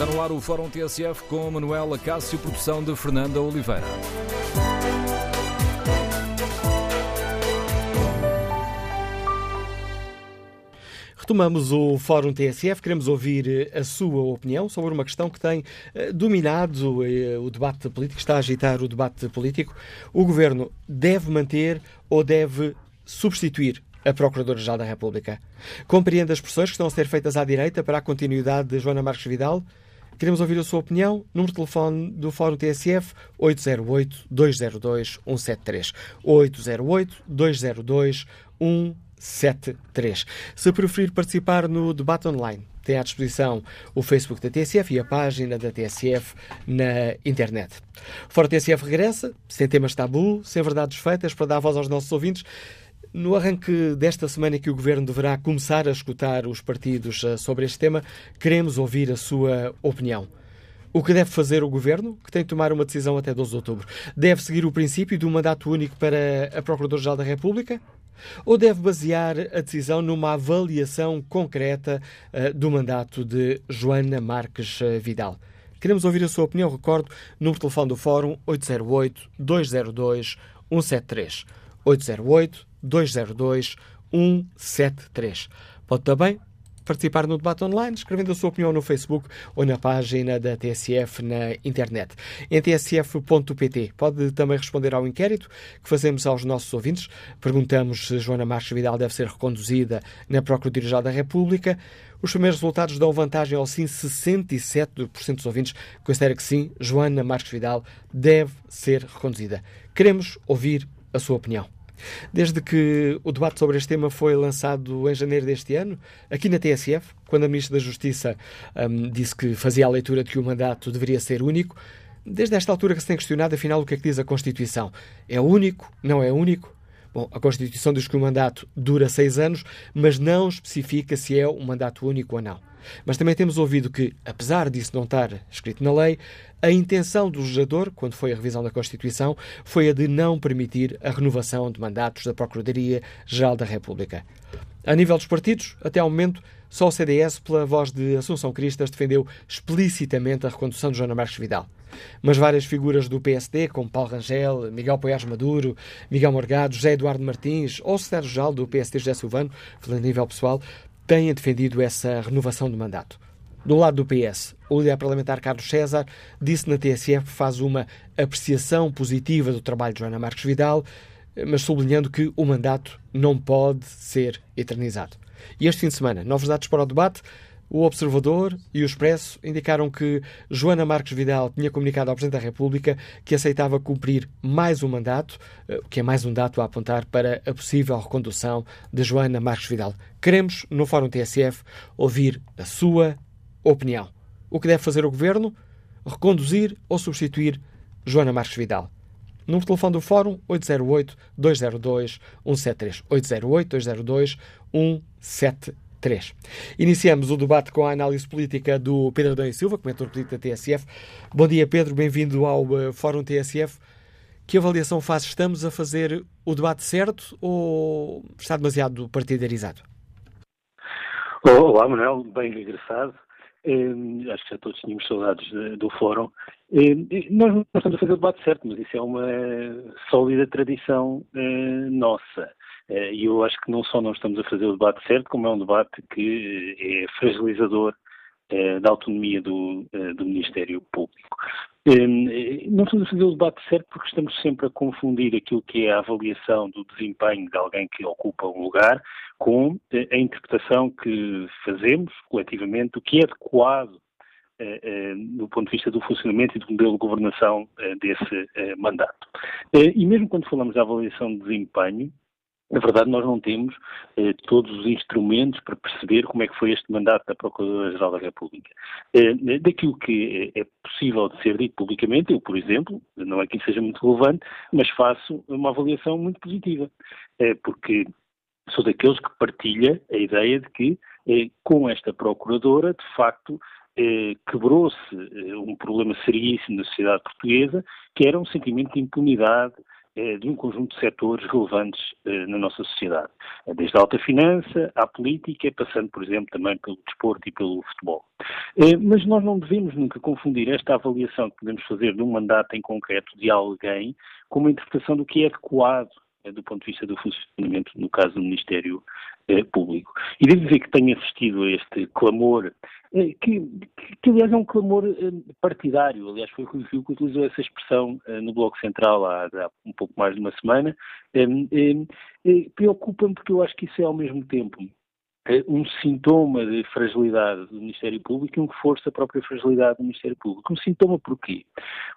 Está no ar o Fórum TSF com Manuela Cássio, produção de Fernanda Oliveira. Retomamos o Fórum TSF, queremos ouvir eh, a sua opinião sobre uma questão que tem eh, dominado eh, o debate político, está a agitar o debate político. O Governo deve manter ou deve substituir a Procuradora-Geral da República? Compreende as pressões que estão a ser feitas à direita para a continuidade de Joana Marques Vidal? Queremos ouvir a sua opinião. Número de telefone do Fórum TSF 808-202-173. 808-202-173. 73. Se preferir participar no debate online, tem à disposição o Facebook da TSF e a página da TSF na internet. Fora TSF regressa, sem temas tabu, sem verdades feitas, para dar voz aos nossos ouvintes. No arranque desta semana que o Governo deverá começar a escutar os partidos eh, sobre este tema, queremos ouvir a sua opinião. O que deve fazer o Governo, que tem de tomar uma decisão até 12 de outubro? Deve seguir o princípio do mandato único para a Procuradora-Geral da República? Ou deve basear a decisão numa avaliação concreta uh, do mandato de Joana Marques uh, Vidal? Queremos ouvir a sua opinião. Recordo, número de telefone do Fórum 808-202-173. 808-202-173. Pode também participar no debate online, escrevendo a sua opinião no Facebook ou na página da TSF na internet. Em tsf.pt pode também responder ao inquérito que fazemos aos nossos ouvintes. Perguntamos se Joana Marques Vidal deve ser reconduzida na Procuradoria-Geral da República. Os primeiros resultados dão vantagem ao sim. 67% dos ouvintes considera que sim, Joana Marques Vidal deve ser reconduzida. Queremos ouvir a sua opinião. Desde que o debate sobre este tema foi lançado em janeiro deste ano, aqui na TSF, quando a Ministra da Justiça um, disse que fazia a leitura de que o mandato deveria ser único, desde esta altura que se tem questionado, afinal, o que é que diz a Constituição? É único? Não é único? Bom, a Constituição diz que o mandato dura seis anos, mas não especifica se é um mandato único ou não. Mas também temos ouvido que, apesar disso não estar escrito na lei, a intenção do legislador, quando foi a revisão da Constituição, foi a de não permitir a renovação de mandatos da Procuradoria-Geral da República. A nível dos partidos, até ao momento, só o CDS, pela voz de Assunção Cristas, defendeu explicitamente a recondução de Joana Marques Vidal. Mas várias figuras do PSD, como Paulo Rangel, Miguel Poiás Maduro, Miguel Morgado, José Eduardo Martins ou o secretário-geral do PSD, José Silvano, falando a nível pessoal, têm defendido essa renovação de mandato. Do lado do PS, o líder parlamentar Carlos César disse na TSF que faz uma apreciação positiva do trabalho de Joana Marques Vidal, mas sublinhando que o mandato não pode ser eternizado. E este fim de semana, novos dados para o debate. O Observador e o Expresso indicaram que Joana Marques Vidal tinha comunicado ao Presidente da República que aceitava cumprir mais um mandato, eh, que é mais um dato a apontar para a possível recondução de Joana Marques Vidal. Queremos, no Fórum TSF, ouvir a sua opinião. O que deve fazer o Governo? Reconduzir ou substituir Joana Marques Vidal? Número de telefone do Fórum 808-202-173. 808-202-173. Iniciamos o debate com a análise política do Pedro Adão Silva, comentador político da TSF. Bom dia, Pedro. Bem-vindo ao uh, Fórum TSF. Que avaliação faz? Estamos a fazer o debate certo ou está demasiado partidarizado? Olá, Manuel. Bem regressado. Eh, acho que já todos tínhamos saudades do fórum. Eh, nós não estamos a fazer o debate certo, mas isso é uma sólida tradição eh, nossa. E eu acho que não só não estamos a fazer o debate certo, como é um debate que é fragilizador da autonomia do, do Ministério Público. Não estamos a fazer o debate certo porque estamos sempre a confundir aquilo que é a avaliação do desempenho de alguém que ocupa um lugar com a interpretação que fazemos coletivamente do que é adequado do ponto de vista do funcionamento e do modelo de governação desse mandato. E mesmo quando falamos da avaliação de desempenho, na verdade, nós não temos eh, todos os instrumentos para perceber como é que foi este mandato da Procuradora-Geral da República. Eh, daquilo que é, possível de ser dito publicamente, eu, por exemplo, não é que isso seja muito relevante, mas faço uma avaliação muito positiva, eh, porque sou daqueles que partilha a ideia de que, eh, com esta Procuradora, de facto, eh, quebrou-se eh, um problema seríssimo na sociedade portuguesa, que era um sentimento de impunidade de um conjunto de setores relevantes na nossa sociedade, desde a alta finança à política, passando, por exemplo, também pelo desporto e pelo futebol. Mas nós não devemos nunca confundir esta avaliação que podemos fazer de um mandato em concreto de alguém com uma interpretação do que é adequado do ponto de vista do funcionamento, no caso do Ministério eh, Público. E devo dizer que tenho assistido a este clamor, eh, que, que, que, aliás é um clamor eh, partidário, aliás foi o Rio que utilizou essa expressão eh, no Bloco Central há, há, um pouco mais de uma semana, eh, eh, preocupa-me porque eu acho que isso é ao mesmo tempo um sintoma de fragilidade do Ministério Público e um reforço da própria fragilidade do Ministério Público. Um sintoma porquê?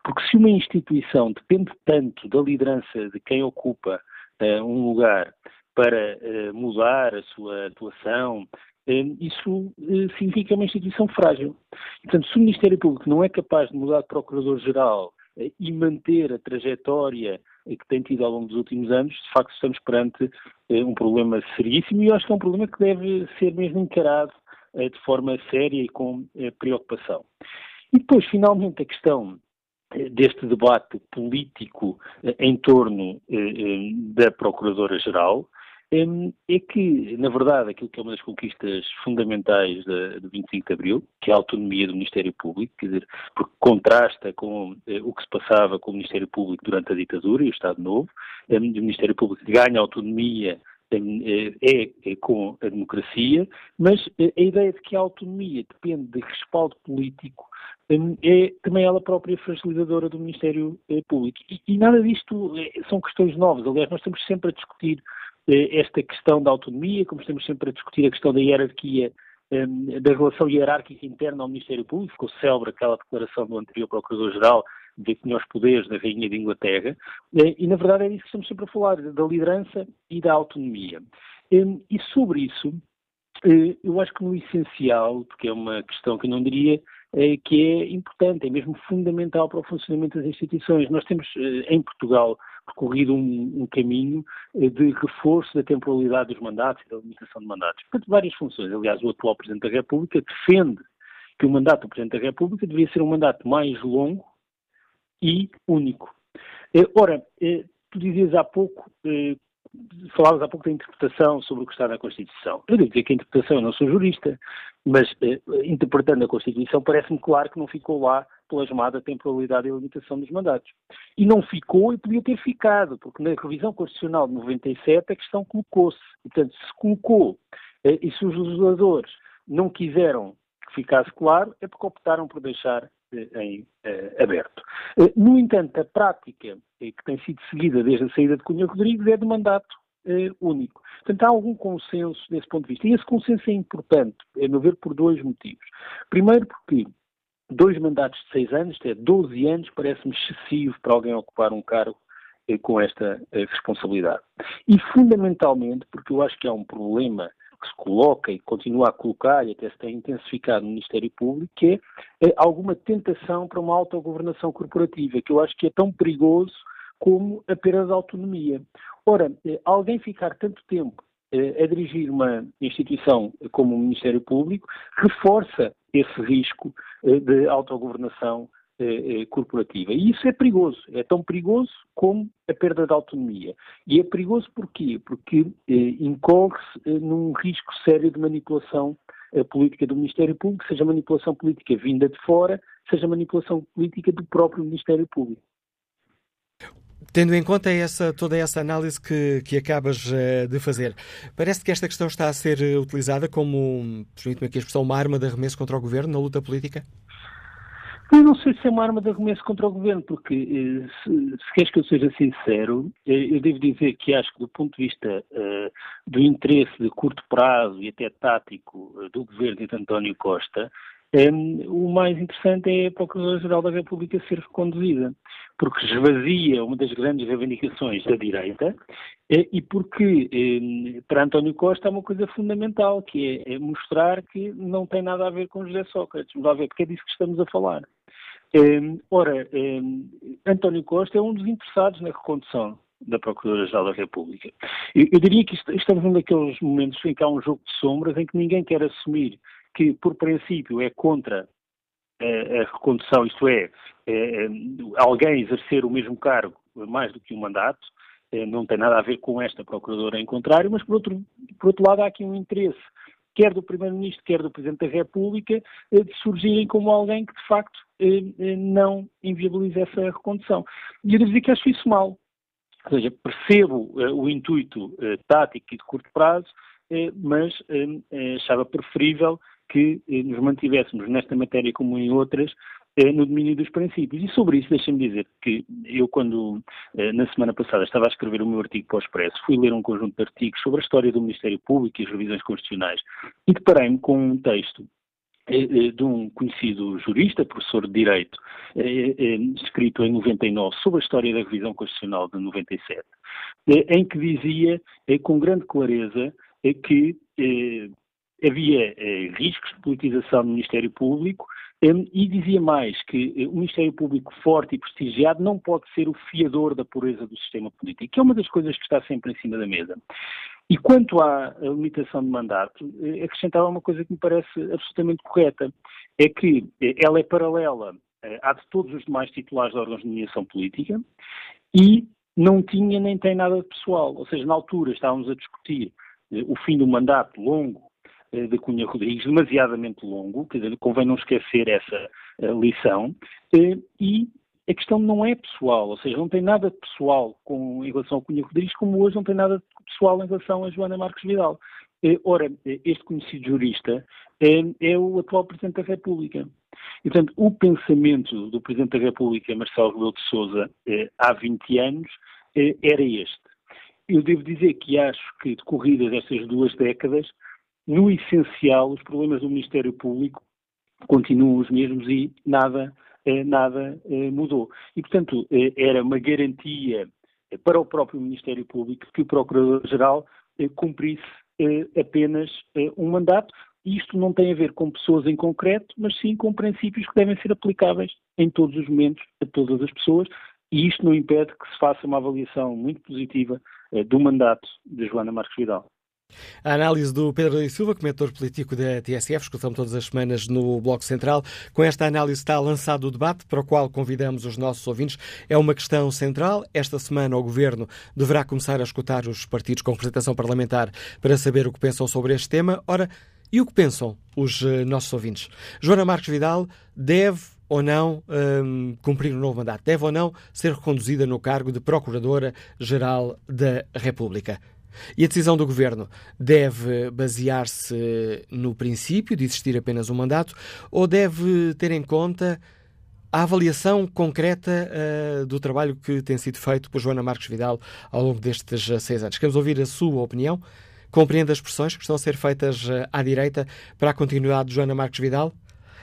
Porque se uma instituição depende tanto da liderança de quem ocupa uh, um lugar para uh, mudar a sua atuação, uh, isso significa uma instituição frágil. Portanto, se o Ministério Público não é capaz de mudar de Procurador-Geral e manter a trajetória que tem tido ao longo dos últimos anos, de facto estamos perante um problema seríssimo e eu acho que é um problema que deve ser mesmo encarado de forma séria e com preocupação. E depois, finalmente, a questão deste debate político eh, em torno eh, eh, da Procuradora-Geral é que, na verdade, aquilo que é uma das conquistas fundamentais do 25 de Abril, que é a autonomia do Ministério Público, quer dizer, porque contrasta com o que se passava com o Ministério Público durante a ditadura e o Estado Novo, o Ministério Público ganha autonomia é, é, com a democracia, mas a ideia de que a autonomia depende de respaldo político é também ela própria fragilizadora do Ministério eh, Público. E, e, nada disto eh, são questões novas. Aliás, nós estamos sempre a discutir eh, esta questão da autonomia, como estamos sempre a discutir a questão da hierarquia, da relação hierárquica interna ao Ministério Público. Ficou célebre aquela declaração do anterior Procurador-Geral de que tinha os poderes da Rainha de Inglaterra. E, na verdade, é disso que estamos sempre a falar, da liderança e da autonomia. E sobre isso, eu acho que no essencial, porque é uma questão que eu não diria eh, que é importante, é mesmo fundamental para o funcionamento das instituições. Nós temos eh, em Portugal percorrido um, um, caminho eh, de reforço da temporalidade dos mandatos e da limitação de mandatos, por várias funções. Aliás, o atual Presidente da República defende que o mandato do Presidente da República devia ser um mandato mais longo e único. Ora, tu dizias há pouco falavas há pouco da interpretação sobre o que está na Constituição. Eu devo dizer que a interpretação, eu não sou jurista, mas eh, interpretando a Constituição, parece-me claro que não ficou lá plasmada a temporalidade e a limitação dos mandatos. E não ficou e podia ter ficado, porque na revisão constitucional de 97 a questão colocou-se. Portanto, se colocou eh, e se os legisladores não quiseram que ficasse claro, é porque optaram por deixar eh, em eh, aberto. No entanto, a prática que tem sido seguida desde a saída de Cunha Rodrigues é de mandato único. Portanto, há algum consenso desse ponto de vista. E esse consenso é importante, a meu ver, por dois motivos. Primeiro, porque dois mandatos de seis anos, isto é, 12 anos, parece-me excessivo para alguém ocupar um cargo eh, com esta eh, responsabilidade. E, fundamentalmente, porque eu acho que há um problema que se coloca e continua a colocar, e até se tem intensificado no Ministério Público, que é, é alguma tentação para uma autogovernação corporativa, que eu acho que é tão perigoso como a perda de autonomia. Ora, eh, alguém ficar tanto tempo eh, a dirigir uma instituição como o Ministério Público reforça esse risco eh, de autogovernação corporativa. E isso é perigoso. É tão perigoso como a perda de autonomia. E é perigoso porquê? Porque incorre-se num risco sério de manipulação política do Ministério Público, seja manipulação política vinda de fora, seja manipulação política do próprio Ministério Público. Tendo em conta essa, toda essa análise que, que acabas uh, de fazer, parece que esta questão está a ser eh, utilizada como, permite-me aqui a expressão, uma arma de arremesso contra o governo na luta política? Eu não sei se é uma arma de arremesso contra o governo, porque, eh, se, se queres que eu seja sincero, eu devo dizer que acho que, do ponto de vista uh, do interesse de curto prazo e até tático uh, do governo de António Costa, um, o mais interessante é a Procuradora-Geral da República ser reconduzida, porque esvazia uma das grandes reivindicações da direita eh, e porque um, para António Costa há uma coisa fundamental, que é, é, mostrar que não tem nada a ver com José Sócrates. Vamos lá ver, porque é disso que estamos a falar. Um, ora, António Costa é um dos interessados na recondução da Procuradora-Geral da República. Eu, eu diria que estamos num daqueles momentos em que há um jogo de sombras em que ninguém quer assumir que, por princípio, é contra a, recondução, isto é, é, alguém exercer o mesmo cargo mais do que um mandato, não tem nada a ver com esta procuradora em contrário, mas por outro, por outro lado há aqui um interesse quer do Primeiro-Ministro, quer do Presidente da República, de surgirem como alguém que, de facto, não inviabiliza essa recondução. E eu devo dizer que acho isso mal. Ou seja, percebo o intuito tático e de curto prazo, mas achava preferível que nos mantivéssemos nesta matéria como em outras é no domínio dos princípios. E sobre isso, deixem-me dizer que eu, quando eh, na semana passada estava a escrever o meu artigo para o Expresso, fui ler um conjunto de artigos sobre a história do Ministério Público e as revisões constitucionais e deparei-me com um texto eh, eh, de um conhecido jurista, professor de Direito, escrito em 99 sobre a história da revisão constitucional de 97, em que dizia com grande clareza que havia riscos de politização do Ministério Público e dizia mais que eh, o Ministério Público forte e prestigiado não pode ser o fiador da pureza do sistema político, que é uma das coisas que está sempre em cima da mesa. E quanto à limitação de mandato, eh, acrescentava uma coisa que me parece absolutamente correta, é que eh, ela é paralela à de todos os demais titulares de órgãos de nomeação política e não tinha nem tem nada de pessoal. Ou seja, na altura estávamos a discutir o fim do mandato longo eh, de Cunha Rodrigues, demasiadamente longo, quer dizer, convém não esquecer essa eh, lição, eh, e a questão não é pessoal, ou seja, não tem nada de pessoal com, em relação ao Cunha Rodrigues, como hoje não tem nada de pessoal em relação a Joana Marques Vidal. Ora, este conhecido jurista é, é o atual Presidente da República. E, portanto, o pensamento do Presidente da República, Marcelo Rebelo de Sousa, há 20 anos, era este. Eu devo dizer que acho que, decorridas estas duas décadas, no essencial, os problemas do Ministério Público continuam os mesmos e nada, eh, nada eh, mudou. E, portanto, eh, era uma garantia para o próprio Ministério Público que o Procurador-Geral cumprisse apenas um mandato. Isto não tem a ver com pessoas em concreto, mas sim com princípios que devem ser aplicáveis em todos os momentos a todas as pessoas, e isto não impede que se faça uma avaliação muito positiva do mandato de Joana Marques Vidal. A análise do Pedro e Silva, comentador político da TSF, escutamos todas as semanas no Bloco Central. Com esta análise está lançado o debate para o qual convidamos os nossos ouvintes. É uma questão central. Esta semana o Governo deverá começar a escutar os partidos com representação parlamentar para saber o que pensam sobre este tema. Ora, e o que pensam os eh, nossos ouvintes? Joana Marques Vidal deve ou não um, cumprir um novo mandato? Deve ou não ser reconduzida no cargo de Procuradora-Geral da República? E a decisão do governo deve basear-se no princípio de existir apenas um mandato ou deve ter em conta a avaliação concreta uh, do trabalho que tem sido feito por Joana Marques Vidal ao longo destes uh, seis anos? Queremos ouvir a sua opinião. Compreende as pressões que estão a ser feitas uh, à direita para a continuidade de Joana Marques Vidal?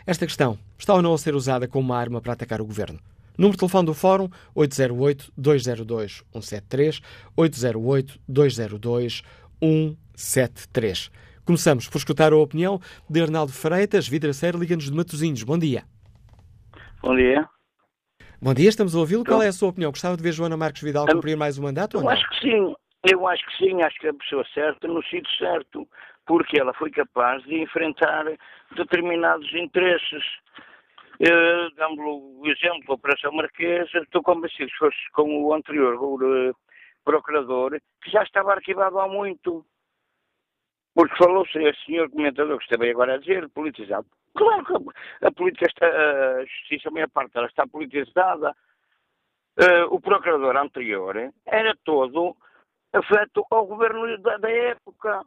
Esta questão está ou não a ser usada como uma arma para atacar o governo? Número de telefone do Fórum 808-202-173, 808-202-173. Começamos por escutar a opinião de Arnaldo Freitas, Vidraceiro, Liga-nos de Matosinhos. Bom dia. Bom dia. Bom dia, estamos a ouvi-lo. Qual é a sua opinião? Gostava de ver Joana Marques Vidal cumprir mais um mandato eu ou não? acho que sim. Eu acho que sim, acho que é a pessoa certa no sítio certo, porque ela foi capaz de enfrentar determinados interesses Uh, Dando o exemplo da Operação Marquesa, estou convencido que fosse com o anterior o, uh, procurador, que já estava arquivado há muito. Porque falou-se, esse senhor comentador que esteve agora a dizer, politizado. Claro que a, política está, a justiça, a minha parte, ela está politizada. Uh, o procurador anterior era todo afeto ao governo da, da época.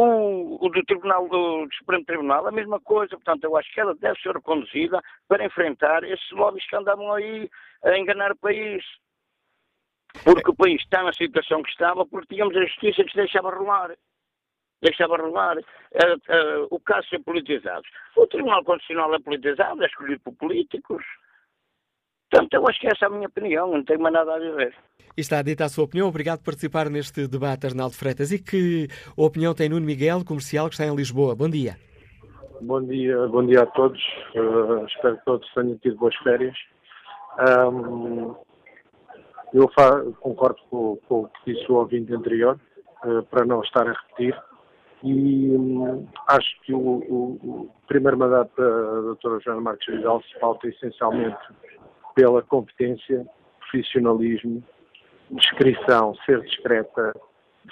O, o do Tribunal do, do, Supremo Tribunal, a mesma coisa. Portanto, eu acho que ela deve ser conduzida para enfrentar esses lobbies que andavam aí a enganar o país. Porque o país está na situação que estava, porque tínhamos a justiça que se deixava rolar. Deixava rolar. Uh, uh, o caso ser politizado. O Tribunal Constitucional é politizado, é escolhido por políticos. Portanto, eu acho que essa é a minha opinião, não tenho mais nada a dizer. Está dita a sua opinião. Obrigado por participar neste debate, Arnaldo Freitas. E que opinião tem Nuno Miguel, comercial, que está em Lisboa? Bom dia. Bom dia, bom dia a todos. Uh, espero que todos tenham tido boas férias. Um, eu concordo com, com, o que disse o ouvinte anterior, uh, para não estar a repetir. E um, acho que o, o, o, primeiro mandato da doutora Joana Marques Vidal se pauta essencialmente pela competência profissionalismo, descrição, ser discreta,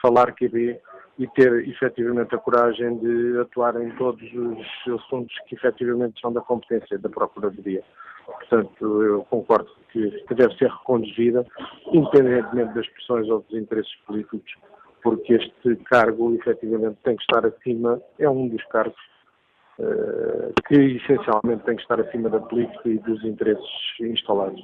falar QB e ter efetivamente a coragem de atuar em todos os assuntos que efetivamente são da competência da Procuradoria. Portanto, eu concordo que, que deve ser reconduzida, independentemente das pressões ou dos interesses políticos, porque este cargo efetivamente tem que estar acima, é um dos cargos que essencialmente tem que estar acima da política e dos interesses instalados.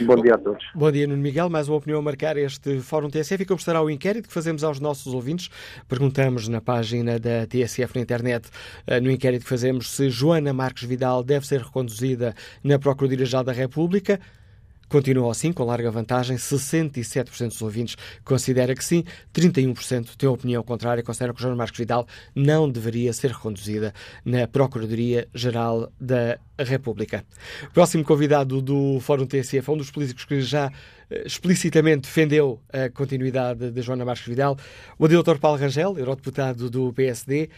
Bom dia a todos. Bom dia, Nuno Miguel. Mais uma opinião a marcar este Fórum TSF e como estará o inquérito que fazemos aos nossos ouvintes. Perguntamos na página da TSF na internet, eh, no inquérito que fazemos, se Joana Marques Vidal deve ser reconduzida na Procuradoria-Geral da República. Continua assim, com larga vantagem. 67% dos ouvintes considera que sim, 31% tem opinião contrária, considera que Joana Marques Vidal não deveria ser reconduzida na Procuradoria-Geral da República. Próximo convidado do Fórum TSF é um dos políticos que já eh, explicitamente defendeu a continuidade de Joana Marques Vidal, o Dr. Paulo Rangel, eurodeputado do PSD.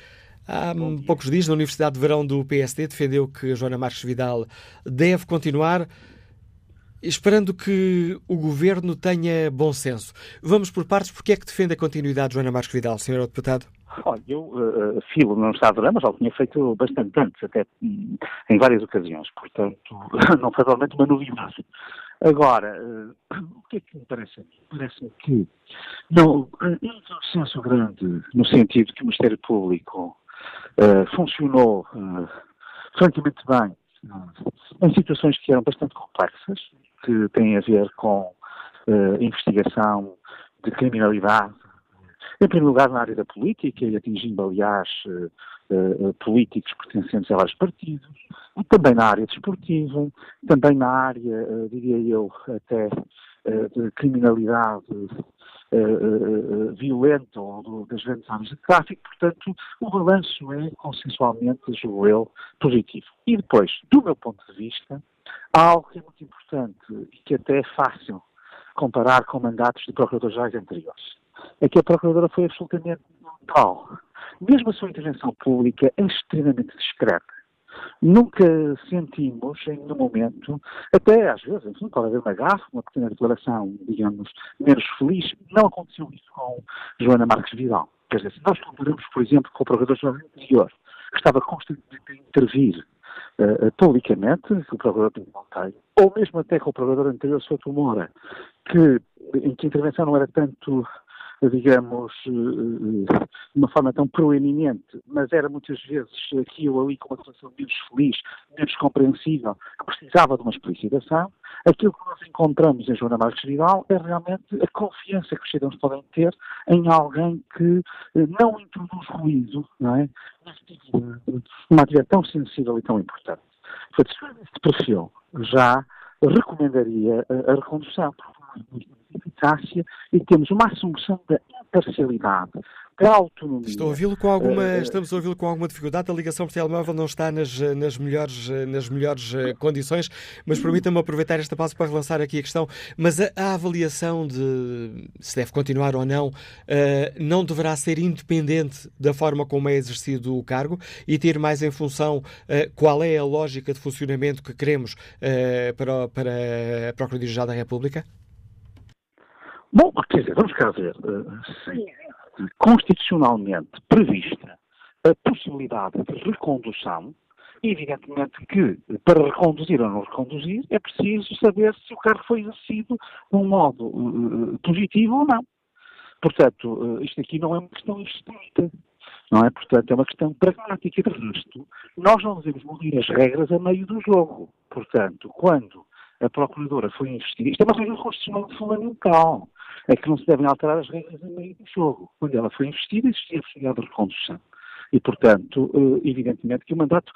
Há poucos dias, na Universidade de Verão do PSD, defendeu que Joana Marques Vidal deve continuar esperando que o governo tenha bom senso. Vamos por partes, porque é que defende a continuidade de Joana Marques Vidal, Sr. Deputado? Olha, eu uh, filo no Estado de Verão, mas já o tinha feito bastante antes, até hum, em várias ocasiões, portanto, não foi realmente uma novidade. Agora, uh, o que é que me parece aqui? Parece que não, um consenso grande no sentido que o Ministério Público uh, funcionou francamente bem em situações que eram bastante complexas, que têm a ver com uh, investigação de criminalidade, em primeiro lugar na área da política e atingindo, aliás, uh, uh, políticos pertencentes a vários partidos, e também na área desportiva, também na área, diria eu, até de criminalidade violenta ou das grandes áreas de tráfico, portanto, o balanço é consensualmente, julgo eu, positivo. E depois, do meu ponto de vista, há algo que é muito importante e que até é fácil comparar com mandatos de procuradores anteriores. É que a procuradora foi absolutamente neutral. Mesmo a sua intervenção pública é extremamente discreta. Nunca sentimos, em nenhum momento, até às vezes, enfim, pode haver uma gafa, uma pequena declaração, digamos, menos feliz. Não aconteceu isso com Joana Marques Vidal. Quer dizer, se nós comparamos, por exemplo, com o procurador anterior, que estava constantemente a intervir uh, publicamente, o procurador Pinto Monteiro, ou mesmo até com o procurador anterior, Souto Moura, que, em que a intervenção não era tanto digamos, eh, de uma forma tão proeminente, mas era muitas vezes aqui ou ali com uma situação menos feliz, menos compreensível, que precisava de uma explicitação. Aquilo que nós encontramos em Joana Marques Vidal é realmente a confiança que os cidadãos podem ter em alguém que eh, não introduz ruído, não é? Numa atividade tão sensível e tão importante. Portanto, este perfil já recomendaria a, recondução, eficácia e temos uma assunção da imparcialidade, da autonomia. Estou a ouvi-lo com alguma, uh, estamos a ouvi-lo com alguma dificuldade. A ligação por telemóvel não está nas, nas melhores, nas melhores uh, condições, mas permita-me aproveitar esta pausa para relançar aqui a questão. Mas a, a avaliação de se deve continuar ou não uh, não deverá ser independente da forma como é exercido o cargo e ter mais em função qual é a lógica de funcionamento que queremos para, para a Procuradoria-Geral da República? Bom, quer dizer, vamos cá ver. Eh, se constitucionalmente prevista a possibilidade de recondução, evidentemente que para reconduzir ou não reconduzir é preciso saber se o cargo foi exercido de um modo uh, positivo ou não. Portanto, uh, isto aqui não é uma questão estrita, não é? Portanto, é uma questão pragmática. De resto, nós não devemos mudar as regras a meio do jogo. Portanto, quando a Procuradora foi investida, isto é uma regra constitucional fundamental é que não se devem alterar as regras a meio do jogo. Quando ela foi investida, existia a possibilidade de recondução. E, portanto, eh, evidentemente que o mandato.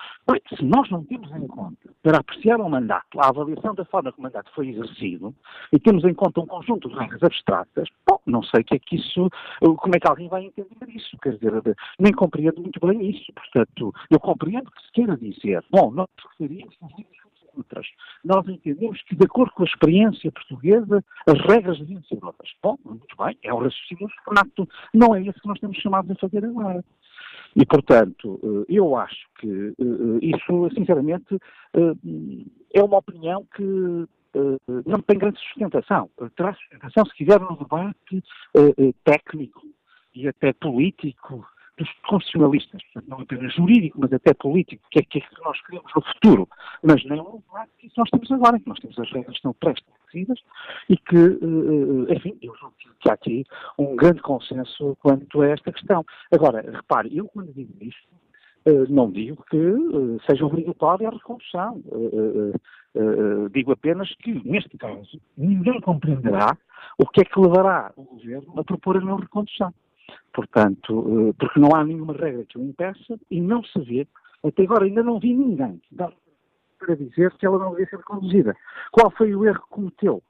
Se nós não temos em conta, para apreciar um mandato, a avaliação da forma que o mandato foi exercido, e temos em conta um conjunto de regras abstratas, bom, não sei que é que isso. Eh, como é que alguém vai entender isso? Quer dizer, nem compreendo muito bem isso. Portanto, eu compreendo que se queira dizer, bom, nós referimos outras. Nós entendemos que, de acordo com a experiência portuguesa, as regras deviam ser outras. Bom, muito bem, é um raciocínio nato. Não é isso que nós estamos chamados a fazer agora. E, portanto, eh, eu acho que eh, isso, sinceramente, eh, é uma opinião que não tem grande sustentação. Terá sustentação, se quiser, no debate técnico e até político dos constitucionalistas, não apenas jurídico, mas até político, que é, que é nós queremos no futuro, mas um debate que nós temos agora, que nós temos as regras que estão pré-estabelecidas e que, enfim, eu julgo que há aqui um grande consenso quanto a esta questão. Agora, repare, eu quando digo isto, eh, não digo que eh, seja obrigatória a recondução. Eh, digo apenas que, neste caso, ninguém compreenderá o que é que levará o Governo a propor a não recondução. Portanto, porque não há nenhuma regra que o impeça e não se vê, até agora ainda não vi ninguém para dizer que ela não devia ser reconduzida. Qual foi o erro que cometeu?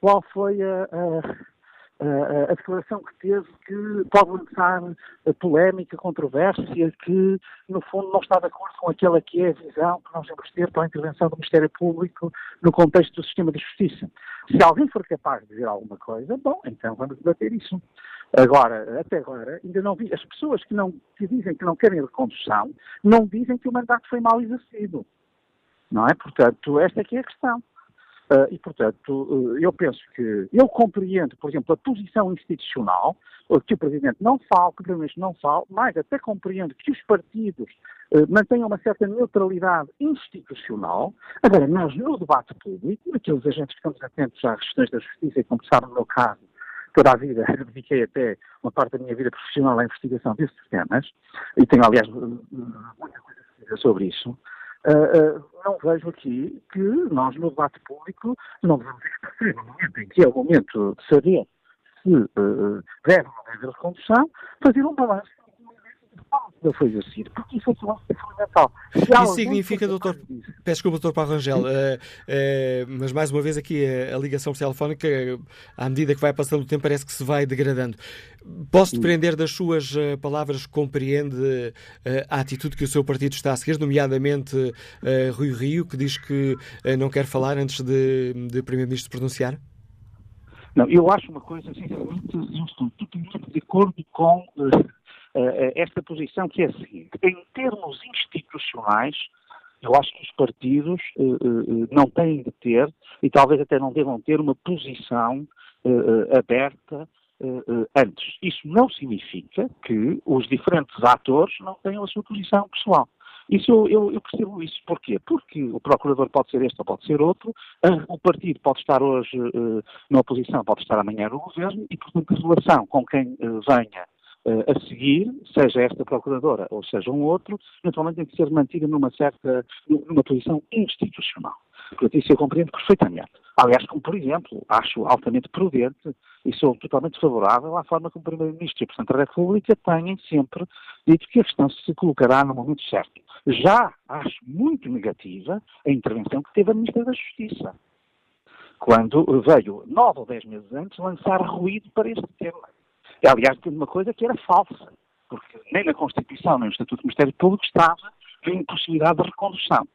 Qual foi a, a a declaração que teve que pode lançar polémica, controvérsia, que no fundo não está de acordo com aquela que é a visão que nós vamos ter para a intervenção do Ministério Público no contexto do sistema de justiça. Se alguém for capaz de dizer alguma coisa, bom, então vamos debater isso. Agora, até agora, ainda não vi, as pessoas que, não, que dizem que não querem recondução, não dizem que o mandato foi mal exercido. Não é? Portanto, esta aqui é a questão. Uh, e, portanto, uh, eu penso que eu compreendo, por exemplo, a posição institucional, que o Presidente não fala, que o Primeiro-Ministro não fala, mas até compreendo que os partidos uh, mantenham uma certa neutralidade institucional. Agora, nós, no debate público, aqueles agentes que estamos atentos às questões da justiça, e como sabe, no meu caso, toda a vida, dediquei até uma parte da minha vida profissional à investigação desses temas, e tenho, aliás, muita coisa a dizer sobre isso. Uh, não vejo aqui que nós, no debate público, não devemos esquecer no momento em que é o momento de saber se uh, deve ou não deve haver recondução, fazer um balanço não foi exercido, porque isso é fundamental. Isso significa, doutor, peço desculpa, doutor Paulo Rangel, uh, uh, mas mais uma vez aqui a, a, ligação telefónica, à medida que vai passando o tempo, parece que se vai degradando. Posso depender das suas uh, palavras, compreende a atitude que o seu partido está a seguir, nomeadamente Rui Rio, que diz que não quer falar antes de, de Primeiro-Ministro pronunciar? Não, eu acho uma coisa, sinceramente, eu estou totalmente de acordo com esta posição que é a seguinte. Em termos institucionais, eu acho que os partidos uh, não têm de ter, e talvez até não devam ter, uma posição aberta antes. Isso não significa que os diferentes atores não tenham a sua posição pessoal. Isso eu, eu, eu, percebo isso. Porquê? Porque o procurador pode ser este ou pode ser outro, o partido pode estar hoje uh, na oposição, pode estar amanhã no governo, e, portanto, a relação com quem uh, venha a seguir, seja esta procuradora ou seja um outro, naturalmente tem que ser mantida numa certa, numa posição institucional. Portanto, isso eu compreendo perfeitamente. Aliás, como por exemplo, acho altamente prudente e sou totalmente favorável à forma como o Primeiro-Ministro e o Presidente da República têm sempre dito que a questão se colocará no momento certo. Já acho muito negativa a intervenção que teve a Ministra da Justiça, quando veio, nove ou dez meses antes, lançar ruído para este tema. Aliás, tinha uma coisa que era falsa, porque nem na Constituição, nem no Estatuto do Ministério Público estava a impossibilidade de recondução.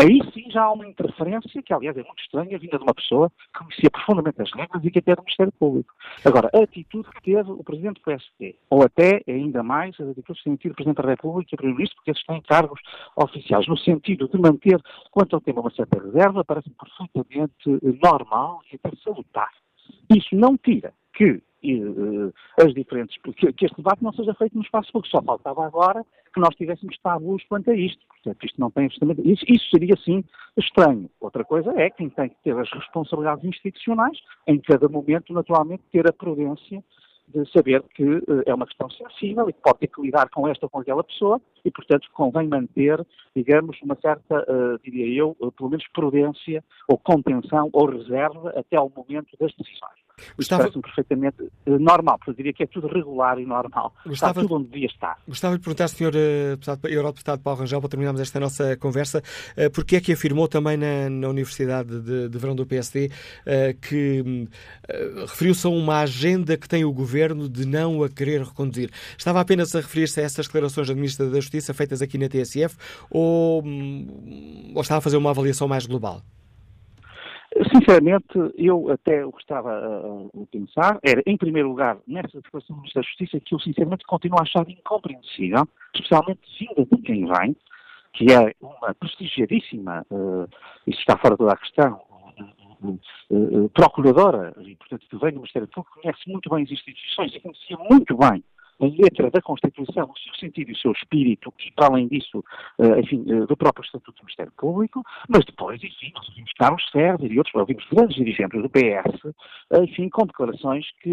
Aí sim já há uma interferência, que aliás é muito estranha, vinda de uma pessoa que conhecia profundamente as regras e que até era do Ministério Público. Agora, a atitude que teve o Presidente do PSD, ou até, ainda mais, as atitudes que tem tido o Presidente da República e o Primeiro-Ministro, porque eles têm cargos oficiais, no sentido de manter, quanto ao tema, uma certa reserva, parece perfeitamente normal e até salutar. Isso não tira que uh, as diferentes, que, este debate não seja feito no espaço público. Só faltava agora que nós tivéssemos tabus quanto a isto. Portanto, isto não tem absolutamente. Isso, isso seria, sim, estranho. Outra coisa é quem tem que ter as responsabilidades institucionais, em cada momento, naturalmente, ter a prudência de saber que uh, é uma questão sensível e que pode ter que lidar com esta ou com aquela pessoa e, portanto, convém manter, digamos, uma certa, uh, diria eu, uh, pelo menos prudência ou contenção ou reserva até ao momento das decisões. Gostava... Parece-me perfeitamente uh, normal, porque eu diria que é tudo regular e normal. Gostava... Está tudo onde devia estar. Gostava de perguntar, Sr. Uh, Eurodeputado Paulo Rangel, para terminarmos esta nossa conversa, uh, porque é que afirmou também na, na Universidade de, de, Verão do PSD que referiu-se a uma agenda que tem o Governo de não a querer reconduzir. Estava apenas a referir-se a essas declarações da Ministra da Justiça feitas aqui na TSF ou, hum, ou estava a fazer uma avaliação mais global? Sinceramente, eu até o que estava a, pensar era, em primeiro lugar, nessa declaração do Ministro da Justiça, que eu sinceramente continuo a achar incompreensível, especialmente vinda de quem vem, que é uma prestigiadíssima, uh, isso está fora toda a questão, uh, procuradora, e portanto que vem do Ministério Público, conhece muito bem as instituições e conhecia muito bem letra da Constituição, o seu sentido e o seu espírito, e para além disso, uh, enfim, uh, do próprio Estatuto do Ministério Público, mas depois, enfim, nós ouvimos Carlos Sérgio e outros, ouvimos grandes dirigentes do PS, enfim, com declarações que,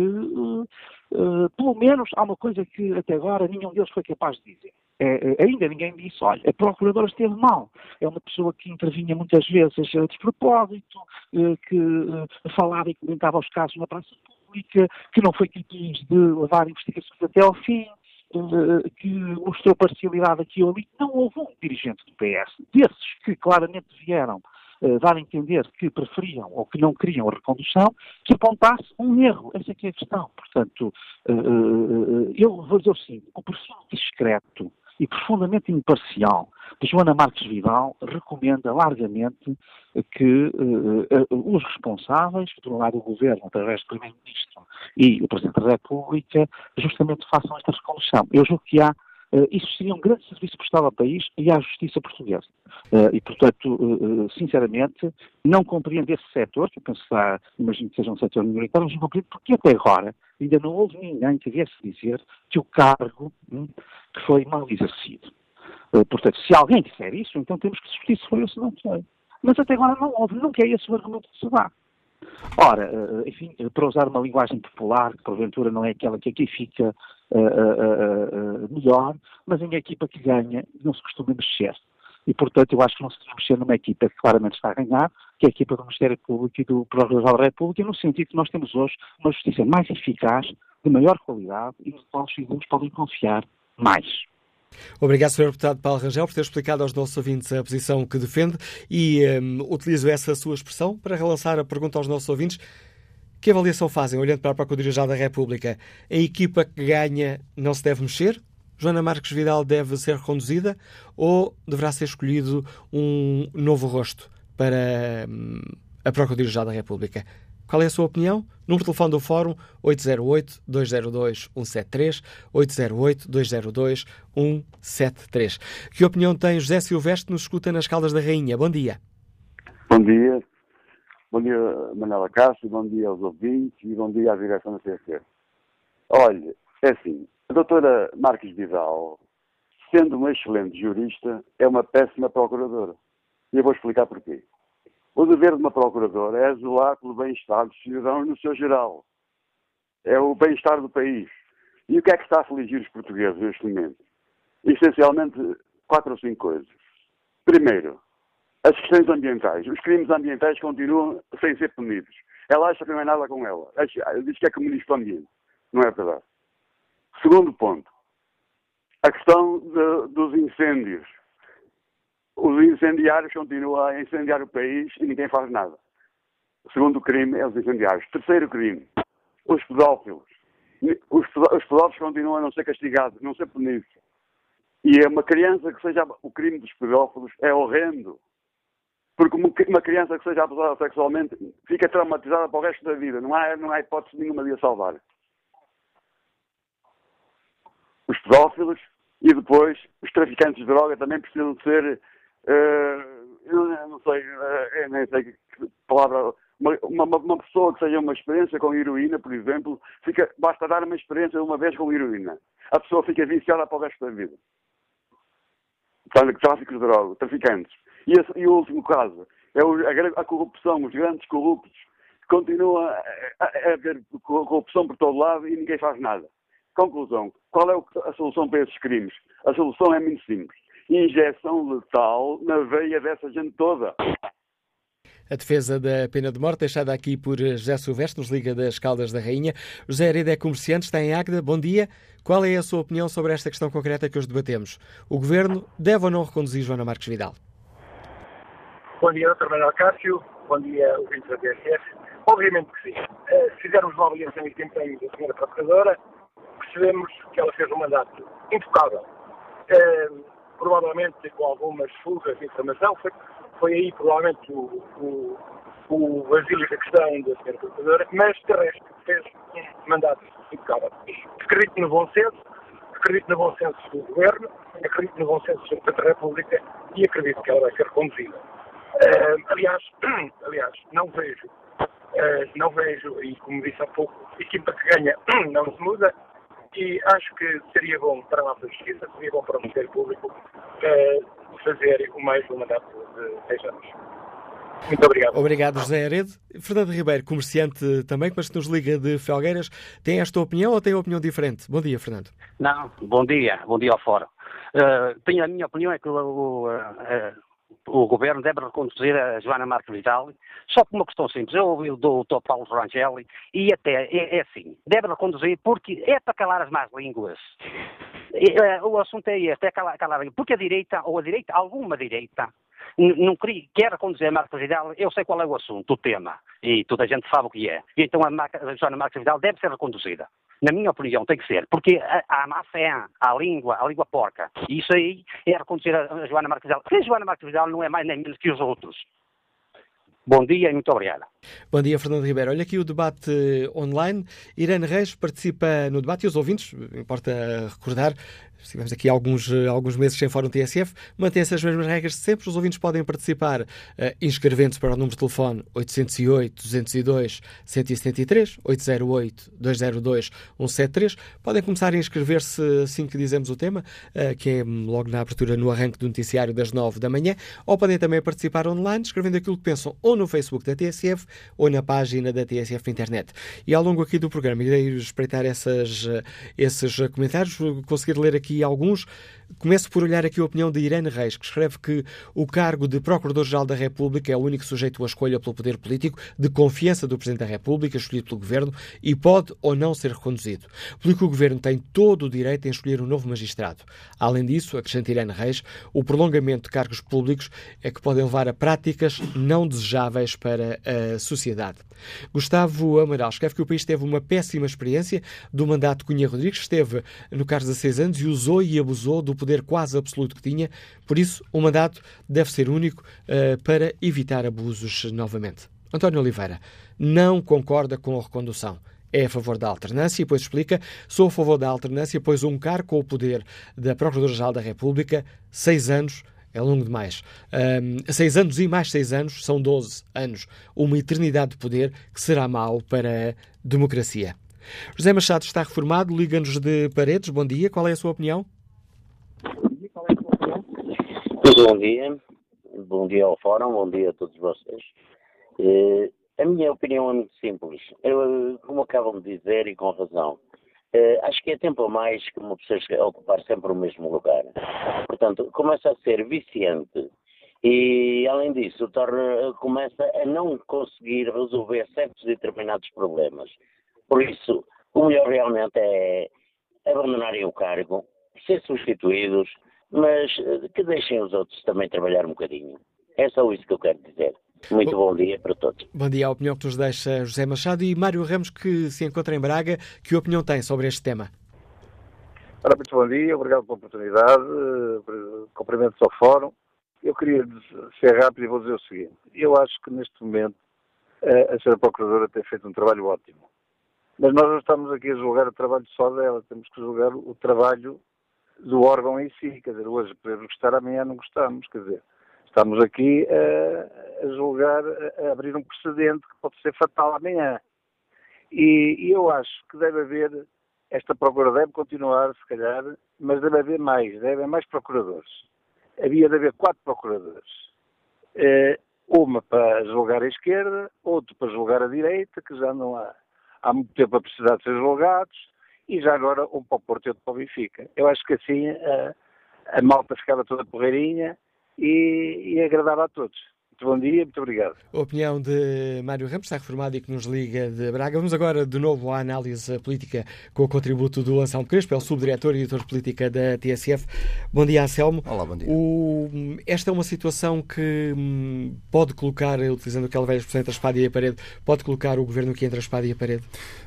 pelo menos, há uma coisa que até agora nenhum deles foi capaz de dizer é, é, ainda ninguém disse, olha, a procuradora esteve mal. É uma pessoa que intervinha muitas vezes a despropósito, eh, que eh, falava e comentava os casos na praça pública, que não foi capaz de levar investigações até ao fim, eh, que mostrou parcialidade aqui ou ali. Não houve um dirigente do PS, desses que claramente vieram dar a entender que preferiam ou que não queriam a recondução, que apontasse um erro. Essa é que é a questão. Portanto, eu vou dizer o seguinte, o perfil discreto e profundamente imparcial de Joana Marques Vidal recomenda largamente que uh, os responsáveis, do lado do Governo, através do Primeiro-Ministro e o Presidente da República, justamente façam esta recondução. Eu julgo que há Uh, isso seria um grande serviço prestado ao país e à justiça portuguesa. E, portanto, sinceramente, não compreendo esse setor, que eu penso que imagino que seja um setor minoritário, mas não compreendo porque até agora ainda não houve ninguém que viesse dizer que o cargo hum, foi mal exercido. portanto, se alguém disser isso, então temos que discutir se foi ou se não foi. Mas até agora não houve, nunca é esse o argumento que se dá. Ora, enfim, para usar uma linguagem popular, que porventura não é aquela que aqui fica uh, melhor, mas em equipa que ganha não se costuma mexer. E, portanto, eu acho que não se deve mexer numa equipa que claramente está a ganhar, que é a equipa do Ministério Público e do Procurador-Geral da República, no sentido que nós temos hoje uma justiça mais eficaz, de maior qualidade e no qual os cidadãos podem confiar mais. Obrigado, Sr. Deputado Paulo Rangel, por ter explicado aos nossos ouvintes a posição que defende e um, utilizo essa sua expressão para relançar a pergunta aos nossos ouvintes. Que avaliação fazem, olhando para a Procuradoria-Geral da República? A equipa que ganha não se deve mexer? Joana Marques Vidal deve ser reconduzida ou deverá ser escolhido um novo rosto para hum, a Procuradoria-Geral da República? Qual é a sua opinião? Número de telefone do Fórum 808-202-173, 808-202-173. Que opinião tem José Silvestre nos escuta nas Caldas da Rainha? Bom dia. Bom dia. Bom dia, Manela Castro, bom dia aos ouvintes e bom dia à direção da CSC. Olha, é assim, a doutora Marques Vidal, sendo uma excelente jurista, é uma péssima procuradora. E eu vou explicar porquê. O dever de uma procuradora é zelar pelo bem-estar dos cidadãos no seu geral. É o bem-estar do país. E o que é que está a afligir os portugueses neste momento? Essencialmente, quatro ou cinco coisas. Primeiro, as questões ambientais. Os crimes ambientais continuam sem ser punidos. Ela acha que não é nada com ela. Diz que é comunista do ambiente. Não é verdade. Segundo ponto. A questão de, dos incêndios. Os incendiários continuam a incendiar o país e ninguém faz nada. O segundo crime é os incendiários. Terceiro crime. Os pedófilos. Os, os pedófilos continuam a não ser castigados, não ser punidos. E é uma criança que seja o crime dos pedófilos é horrendo. Porque uma criança que seja abusada sexualmente fica traumatizada para o resto da vida. Não há, não há hipótese nenhuma de a salvar. Os pedófilos e depois os traficantes de droga também precisam de ser. Uh, eu não sei, uh, eu nem sei que palavra. Uma, uma, uma, pessoa que seja uma experiência com heroína, por exemplo, fica, basta dar uma experiência uma vez com heroína. A pessoa fica viciada para o resto da vida. Portanto, tráfico de droga, traficantes. E, esse, e o último caso é a, a, corrupção, os grandes corruptos. Continua a, a haver corrupção por todo lado e ninguém faz nada. Conclusão: qual é a solução para esses crimes? A solução é muito simples: injeção letal na veia dessa gente toda. A defesa da pena de morte, deixada aqui por José Silvestre, nos Liga das Caldas da Rainha. José Hereda é comerciante, está em Águeda. Bom dia. Qual é a sua opinião sobre esta questão concreta que hoje debatemos? O Governo deve ou não reconduzir Joana Marques Vidal? Bom dia, Dr. Manuel Cássio. Bom dia, ouvintes da TSF. Obviamente que sim. Uh, se fizermos uma avaliação de desempenho da senhora Procuradora, percebemos que ela fez um mandato intocável. Provavelmente com algumas fugas de informação, foi, foi aí provavelmente o, o, o vazio da questão da senhora Procuradora, mas de resto fez um mandato intocável. Acredito no bom senso, acredito no bom senso do Governo, acredito no bom senso do Presidente da República e acredito que ela vai ser conduzida. Uh, aliás, aliás, não vejo, uh, não vejo, e como disse há pouco, a equipa que ganha não se muda, e acho que seria bom para a nossa justiça, seria bom para o Ministério Público uh, fazer o mais um mandato de seis anos. Muito obrigado. Obrigado, José Aredo. Fernando Ribeiro, comerciante também, mas que nos liga de Felgueiras, tem esta opinião ou tem opinião diferente? Bom dia, Fernando. Não, bom dia, bom dia ao fórum. Uh, tenho a minha opinião é que o, uh, o governo deve reconduzir a Joana Marques Vidal, só por uma questão simples. Eu ouvi o doutor Paulo Rangel e até é, é, assim, deve reconduzir porque é para calar as más línguas. É, o assunto é este, é calar, calar porque a direita, ou a direita, alguma direita, não queria, quer conduzir a Marcos Vidal, eu sei qual é o assunto, o tema, e toda a gente sabe o que é. E então a, Marca, a Joana Marcos Vidal deve ser reconduzida. Na minha opinião, tem que ser, porque a, má fé, a língua, a língua porca, e isso aí é reconduzir a, Joana Marcos Vidal. Porque a Joana Marcos Vidal não é mais nem menos que os outros. Bom dia e muito obrigado. Bom dia, Fernando Ribeiro. Olha aqui o debate online. Irene Reis participa no debate e os ouvintes, importa recordar, estivemos aqui alguns, alguns meses sem fórum TSF, mantém-se as mesmas regras de sempre. Os ouvintes podem participar uh, inscrevendo-se para o número de telefone 808-202-173, 808-202-173. Podem começar a inscrever-se assim que dizemos o tema, uh, que é logo na abertura no arranque do noticiário das 9 da manhã, ou podem também participar online, escrevendo aquilo que pensam ou no Facebook da TSF ou na página da TSF na internet. E ao longo aqui do programa irei espreitar essas, eh, esses comentários, conseguir ler aqui alguns. Começo por olhar aqui a opinião de Irene Reis, que escreve que o cargo de Procurador-Geral da República é o único sujeito à escolha pelo poder político de confiança do Presidente da República, escolhido pelo Governo, e pode ou não ser reconduzido. Pelo que o Governo tem todo o direito em escolher um novo magistrado. Além disso, acrescenta Irene Reis, o prolongamento de cargos públicos é que podem levar a práticas não desejáveis para a sociedade. Gustavo Amaral escreve que o país teve uma péssima experiência do mandato de Cunha Rodrigues, esteve no cargo de 16 anos e usou e abusou do poder quase absoluto que tinha, por isso o mandato deve ser único uh, para evitar abusos novamente. António Oliveira não concorda com a recondução é a favor da alternância e depois explica: sou a favor da alternância, pois um cargo com o poder da Procuradora-Geral da República, seis anos, é longo demais. Um, seis anos e mais seis anos são doze anos. Uma eternidade de poder que será mau para a democracia. José Machado está reformado, liga-nos de Paredes. Bom dia, qual é a sua opinião? Bom dia, bom dia ao Fórum, bom dia a todos vocês. Uh, a minha opinião é muito simples. Eu, como acabam de dizer, e com razão, uh, acho que é tempo a mais que uma pessoa ocupar sempre o mesmo lugar. Portanto, começa a ser viciante e, além disso, torna, começa a não conseguir resolver certos determinados problemas. Por isso, o melhor realmente é abandonarem o cargo, ser substituídos, mas eh, que deixem os outros também trabalhar um bocadinho. É só isso que eu quero dizer. Muito bom, bom dia para todos. Bom dia. A opinião que nos deixa José Machado e Mário Ramos, que se encontra em Braga, que opinião tem sobre este tema? Ora, muito bom dia, obrigado pela oportunidade, cumprimentos ao Fórum. Eu queria ser rápido e vou dizer o seguinte: eu acho que neste momento a Sra. Procuradora tem feito um trabalho ótimo. Mas nós não estamos aqui a julgar o trabalho só dela, temos que julgar o trabalho do órgão em si. Quer dizer, hoje podemos gostar, amanhã não gostamos. Quer dizer, estamos aqui a, a julgar, a abrir um precedente que pode ser fatal amanhã. E, e, eu acho que deve haver, esta procura deve continuar, se calhar, mas deve haver mais, deve haver mais procuradores. Havia de haver quatro procuradores. Eh, uma para julgar a esquerda, outro para julgar a direita, que já não há há muito tempo a precisar de ser julgados, e já agora um para o Porto e outro para o Benfica. Eu acho que assim a, a malta ficava toda porreirinha e, e agradava a todos. Muito bom dia, muito obrigado. A opinião de Mário Ramos está reformado e que nos liga de Braga. Vamos agora de novo à análise política com o contributo do Anselmo Crespo, é o subdiretor e editor de política da TSF. Bom dia, Anselmo. Olá, bom dia. O, esta é uma situação que hum, pode colocar, utilizando aquela velha expressão entre a espada e a parede, pode colocar o governo aqui entre a espada e a parede?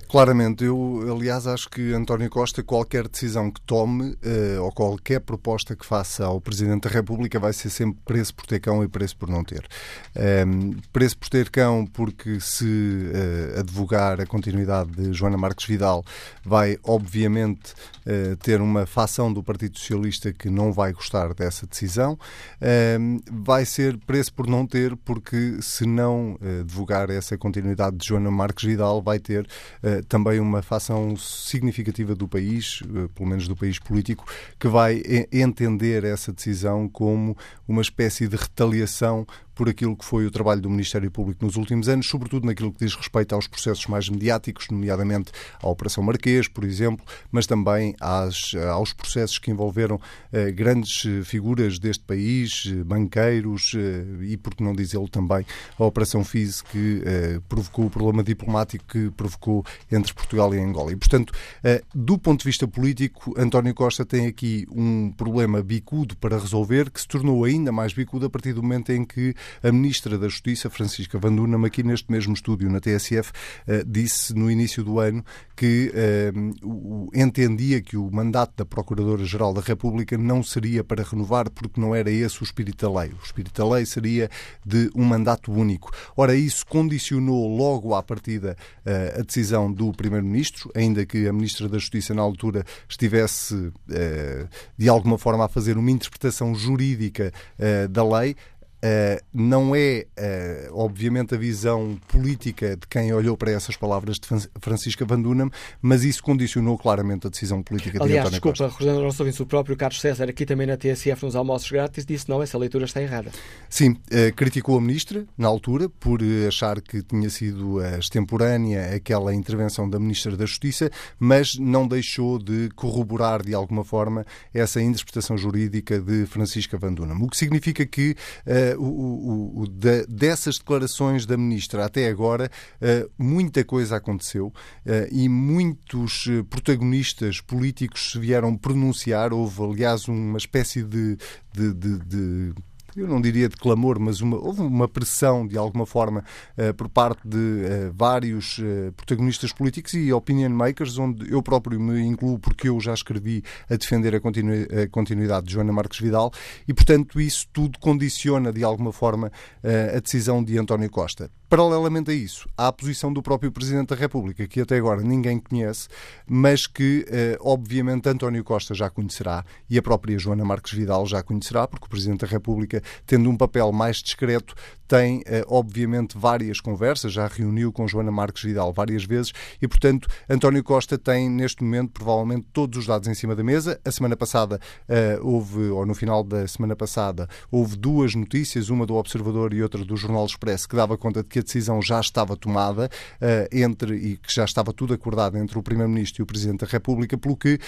Claramente, eu aliás acho que António Costa, qualquer decisão que tome uh, ou qualquer proposta que faça ao Presidente da República vai ser sempre preço por ter cão e preço por não ter. Um, preço por ter cão, porque se uh, advogar a continuidade de Joana Marques Vidal, vai obviamente uh, ter uma facção do Partido Socialista que não vai gostar dessa decisão. Um, vai ser preço por não ter, porque se não uh, advogar essa continuidade de Joana Marques Vidal, vai ter também uma facção significativa do país, pelo menos do país político, que vai entender essa decisão como uma espécie de retaliação por aquilo que foi o trabalho do Ministério Público nos últimos anos, sobretudo naquilo que diz respeito aos processos mais mediáticos, nomeadamente à Operação Marquês, por exemplo, mas também às, aos processos que envolveram eh, grandes eh, figuras deste país, eh, banqueiros eh, e, por que não dizê-lo também, a Operação FIS, que eh, provocou o problema diplomático que provocou entre Portugal e Angola. E, portanto, eh, do ponto de vista político, António Costa tem aqui um problema bicudo para resolver, que se tornou ainda mais bicudo a partir do momento em que a Ministra da Justiça, Francisca Van Dunham, aqui neste mesmo estúdio, na TSF, eh, disse no início do ano que eh, entendia que o mandato da Procuradora-Geral da República não seria para renovar, porque não era esse o espírito da lei. O espírito da lei seria de um mandato único. Ora, isso condicionou logo à partida eh, a decisão do Primeiro-Ministro, ainda que a Ministra da Justiça, na altura, estivesse de alguma forma a fazer uma interpretação jurídica da lei. Uh, não é, uh, obviamente, a visão política de quem olhou para essas palavras de Francisca Van Dunham, mas isso condicionou claramente a decisão política Aliás, de António desculpa, Rosana, o próprio Carlos César, aqui também na TSF, nos almoços grátis, disse não, essa leitura está errada. Sim, uh, criticou a Ministra, na altura, por achar que tinha sido extemporânea aquela intervenção da Ministra da Justiça, mas não deixou de corroborar, de alguma forma, essa interpretação jurídica de Francisca Van Dunham. O que significa que o, o, o de, dessas declarações da Ministra até agora, uh, muita coisa aconteceu uh, e muitos eh, protagonistas políticos se vieram pronunciar. Houve, aliás, uma espécie de, de, de eu não diria de clamor, mas uma, houve uma pressão, de alguma forma, uh, por parte de uh, vários uh, protagonistas políticos e opinion makers, onde eu próprio me incluo, porque eu já escrevi a defender a, continu a continuidade de Joana Marques Vidal, e, portanto, isso tudo condiciona, de alguma forma, a decisão de António Costa. Paralelamente a isso, há a posição do próprio Presidente da República, que até agora ninguém conhece, mas que, obviamente, António Costa já conhecerá e a própria Joana Marques Vidal já conhecerá, porque o Presidente da República tendo um papel mais discreto, tem, eh, obviamente, várias conversas, já reuniu com Joana Marques Vidal várias vezes e, portanto, António Costa tem, neste momento, provavelmente todos os dados em cima da mesa. A semana passada eh, houve, ou no final da semana passada, houve duas notícias, uma do Observador e outra do Jornal Expresso, que dava conta de que a decisão já estava tomada eh, entre e que já estava tudo acordado entre o Primeiro-Ministro e o Presidente da República, pelo que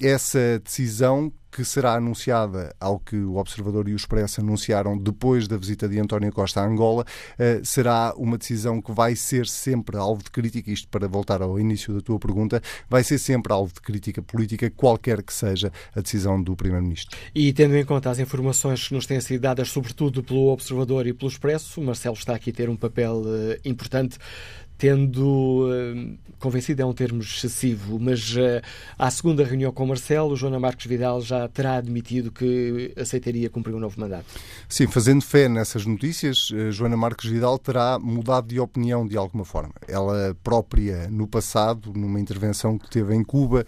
essa decisão que será anunciada ao que o Observador e o Expresso anunciaram depois da visita de António Costa a Angola, eh, será uma decisão que vai ser sempre alvo de crítica, isto para voltar ao início da tua pergunta, vai ser sempre alvo de crítica política, qualquer que seja a decisão do Primeiro-Ministro. E tendo em conta as informações que nos têm sido dadas, sobretudo pelo Observador e pelo Expresso, Marcelo está aqui a ter um papel uh, importante tendo uh, convencido é um termo excessivo, mas uh, à segunda reunião com Marcelo, Joana Marques Vidal já terá admitido que aceitaria cumprir um novo mandato. Sim, fazendo fé nessas notícias, uh, Joana Marques Vidal terá mudado de opinião de alguma forma. Ela própria, no passado, numa intervenção que teve em Cuba,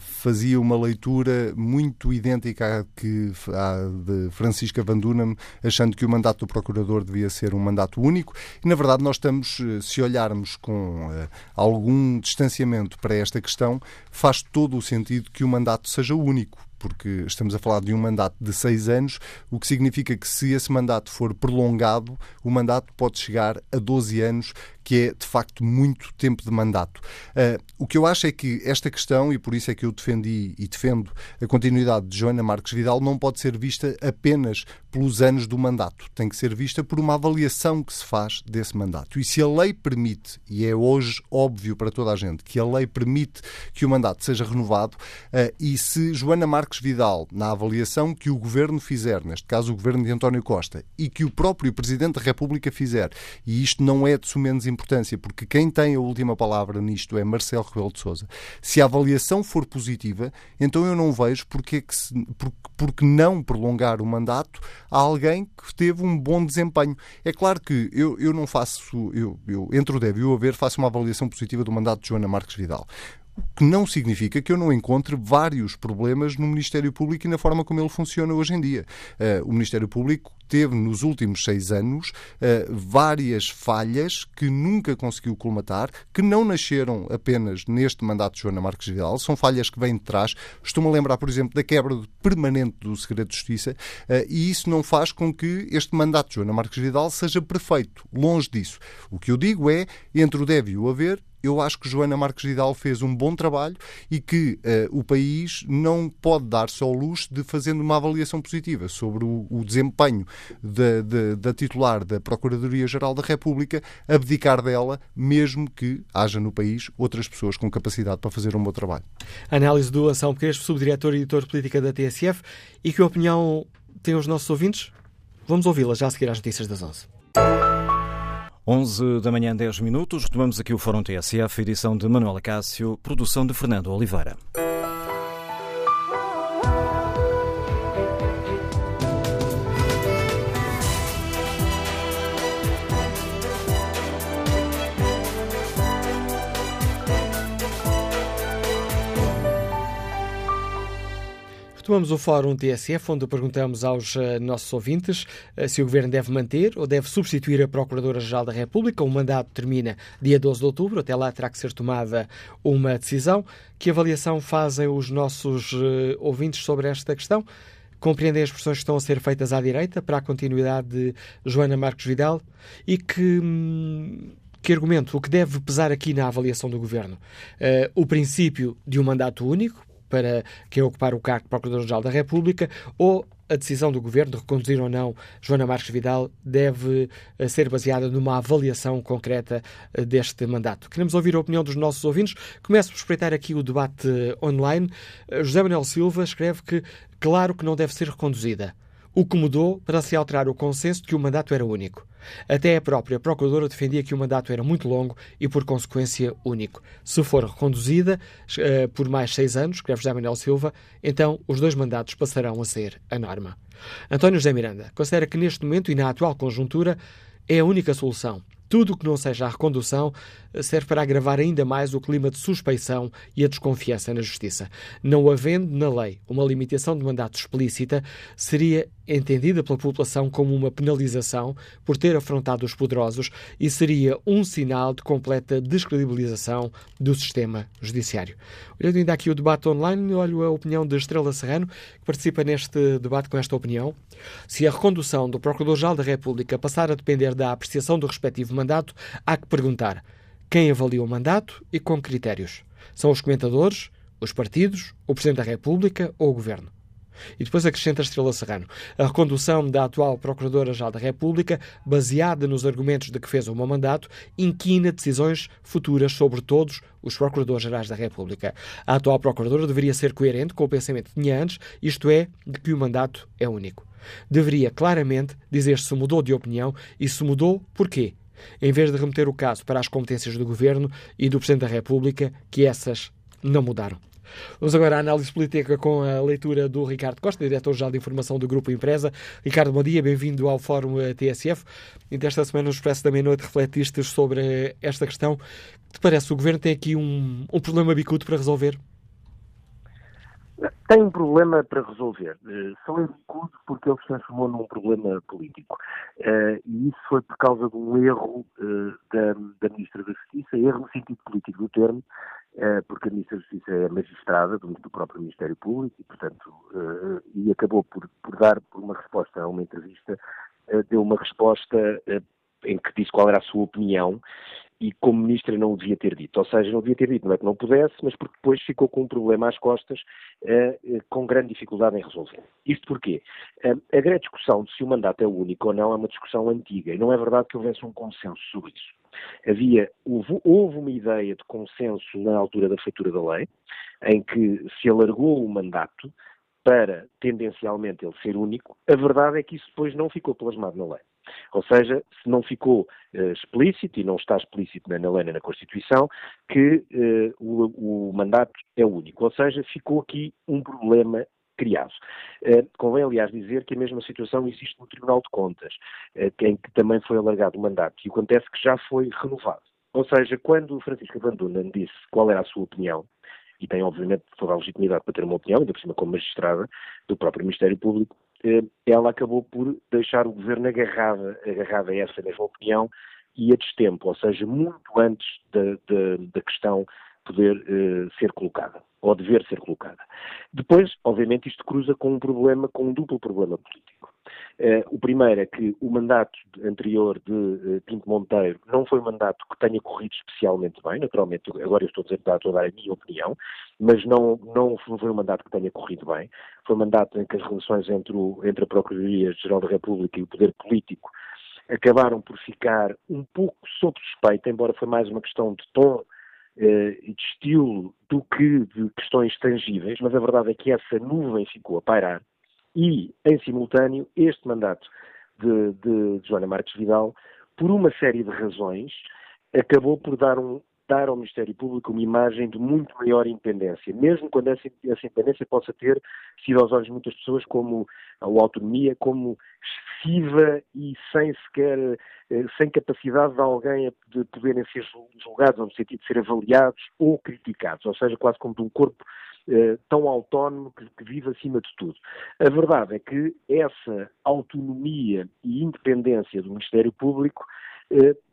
fazia uma leitura muito idêntica à, que, à de Francisca Van Dunham, achando que o mandato do Procurador devia ser um mandato único. E, na verdade, nós estamos, se olhar olharmos com uh, algum distanciamento para esta questão, faz todo o sentido que o mandato seja único porque estamos a falar de um mandato de seis anos, o que significa que se esse mandato for prolongado, o mandato pode chegar a 12 anos, que é de facto muito tempo de mandato. Uh, o que eu acho é que esta questão, e por isso é que eu defendi e defendo a continuidade de Joana Marques Vidal, não pode ser vista apenas pelos anos do mandato, tem que ser vista por uma avaliação que se faz desse mandato. E se a lei permite, e é hoje óbvio para toda a gente, que a lei permite que o mandato seja renovado, uh, e se Joana Marques Marques Vidal, na avaliação que o governo fizer, neste caso o governo de António Costa, e que o próprio Presidente da República fizer, e isto não é de sumenos importância, porque quem tem a última palavra nisto é Marcelo Rebelo de Sousa, se a avaliação for positiva, então eu não vejo porque, que se, porque, porque não prolongar o mandato a alguém que teve um bom desempenho. É claro que eu, eu não faço, eu, eu entre o deve e o haver, faço uma avaliação positiva do mandato de Joana Marques Vidal que não significa que eu não encontre vários problemas no Ministério Público e na forma como ele funciona hoje em dia. Uh, o Ministério Público teve nos últimos seis anos uh, várias falhas que nunca conseguiu colmatar, que não nasceram apenas neste mandato de Joana Marques Vidal, são falhas que vêm de trás. Estou-me a lembrar, por exemplo, da quebra permanente do segredo de justiça uh, e isso não faz com que este mandato de Joana Marques Vidal seja perfeito. Longe disso. O que eu digo é, entre o deve e o haver, eu acho que Joana Marques Vidal fez um bom trabalho e que uh, o país não pode dar-se ao luxo de fazendo uma avaliação positiva sobre o, o desempenho da, da, da, titular da Procuradoria-Geral da República, abdicar dela, mesmo que haja no país outras pessoas com capacidade para fazer um bom trabalho. Análise do Ação Crespo, subdiretor e editor de política da TSF. E que opinião têm os nossos ouvintes? Vamos ouvi-la já a seguir às notícias das 11. 11 da manhã, 10 minutos. Retomamos aqui o Fórum TSF, edição de Manuela Cássio, produção de Fernando Oliveira. Retomamos o Fórum TSF, onde perguntamos aos uh, nossos ouvintes uh, se o Governo deve manter ou deve substituir a Procuradora-Geral da República. O mandato termina dia 12 de outubro, até lá terá que ser tomada uma decisão. Que avaliação fazem os nossos uh, ouvintes sobre esta questão? Compreendem as pressões que estão a ser feitas à direita para a continuidade de Joana Marcos Vidal? E que. Hum, que argumento, o que deve pesar aqui na avaliação do Governo? o princípio de um mandato único, para quem ocupar o cargo de Procurador-Geral da República ou a decisão do Governo de reconduzir ou não Joana Marques Vidal deve eh, ser baseada numa avaliação concreta eh, deste mandato. Queremos ouvir a opinião dos nossos ouvintes. Começo por espreitar aqui o debate eh, online. José Manuel Silva escreve que, claro que não deve ser reconduzida o que mudou para se alterar o consenso de que o mandato era único. Até a própria Procuradora defendia que o mandato era muito longo e, por consequência, único. Se for reconduzida uh, por mais seis anos, escreve José Manuel Silva, então os dois mandatos passarão a ser a norma. António José Miranda considera que neste momento e na atual conjuntura é a única solução. Tudo o que não seja a recondução serve para agravar ainda mais o clima de suspeição e a desconfiança na justiça. Não havendo na lei uma limitação de mandato explícita, seria entendida pela população como uma penalização por ter afrontado os poderosos e seria um sinal de completa descredibilização do sistema judiciário. Olhando ainda aqui o debate online, olho a opinião de Estrela Serrano, que participa neste debate com esta opinião. Se a recondução do Procurador-Geral da República passar a depender da apreciação do respectivo mandato, há que perguntar quem avalia o mandato e com critérios. São os comentadores, os partidos, o Presidente da República ou o Governo. E depois acrescenta Estrela Serrano. A recondução da atual Procuradora-Geral da República, baseada nos argumentos de que fez o meu mandato, inquina decisões futuras sobre todos os Procuradores-Gerais da República. A atual Procuradora deveria ser coerente com o pensamento que tinha antes, isto é, de que o mandato é único. Deveria claramente dizer se mudou de opinião e se mudou, porquê em vez de remeter o caso para as competências do Governo e do Presidente da República, que essas não mudaram. Vamos agora à análise política com a leitura do Ricardo Costa, diretor-geral de informação do Grupo Empresa. Ricardo, bom dia, bem-vindo ao Fórum TSF. E desta semana, no Expresso da Meia-Noite, refletiste sobre esta questão. Que te parece? O Governo tem aqui um, um problema bicudo para resolver? Tem um problema para resolver. Só é bicudo porque ele se transformou num problema político. Uh, e isso foi por causa de um erro uh, da, da Ministra da Justiça, erro no sentido político do termo, porque a Ministra da Justiça é magistrada do, do próprio Ministério Público e, portanto, e acabou por, por dar uma resposta a uma entrevista, deu uma resposta em que disse qual era a sua opinião e como ministra não o devia ter dito. Ou seja, não devia ter dito, não é que não pudesse, mas porque depois ficou com um problema às costas uh, com grande dificuldade em resolver. Isto porquê? Uh, a grande discussão de se o mandato é único ou não é uma discussão antiga e não é verdade que houvesse um consenso sobre isso. Havia, houve, houve uma ideia de consenso na altura da feitura da lei, em que se alargou o mandato para tendencialmente ele ser único, a verdade é que isso depois não ficou plasmado na lei. Ou seja, se não ficou uh, explícito, e não está explícito na lei nem na Constituição, que uh, o, o, mandato é único. Ou seja, ficou aqui um problema criado. Uh, convém, aliás, dizer que a mesma situação existe no Tribunal de Contas, em que também foi alargado o mandato, e acontece que já foi renovado. Ou seja, quando o Francisco Dunen disse qual era a sua opinião, e tem obviamente toda a legitimidade para ter uma opinião, ainda por cima como magistrada do próprio Ministério Público, eh, ela acabou por deixar o governo agarrado, agarrado a essa mesma opinião e a destempo, ou seja, muito antes da, da, da questão poder uh, ser colocada, ou dever ser colocada. Depois, obviamente, isto cruza com um problema, com um duplo problema político. Uh, o primeiro é que o mandato anterior de uh, Pinto Monteiro não foi um mandato que tenha corrido especialmente bem, naturalmente, agora eu estou a dizer, estou a dar a minha opinião, mas não, não foi um mandato que tenha corrido bem. Foi um mandato em que as relações entre, o, entre a Procuradoria-Geral da República e o poder político acabaram por ficar um pouco sob suspeita, embora foi mais uma questão de tom eh, de estilo do que de questões tangíveis, mas a verdade é que essa nuvem ficou a pairar e, em simultâneo, este mandato de, de, de Joana Marques Vidal, por uma série de razões, acabou por dar um, dar ao Ministério Público uma imagem de muito maior independência, mesmo quando essa, essa independência possa ter sido aos olhos de muitas pessoas como a autonomia, como excessiva e sem sequer, eh, sem capacidade de alguém de poderem ser julgados, no sentido de ser avaliados ou criticados, ou seja, quase como de um corpo eh, tão autónomo que, que, vive acima de tudo. A verdade é que essa autonomia e independência do Ministério Público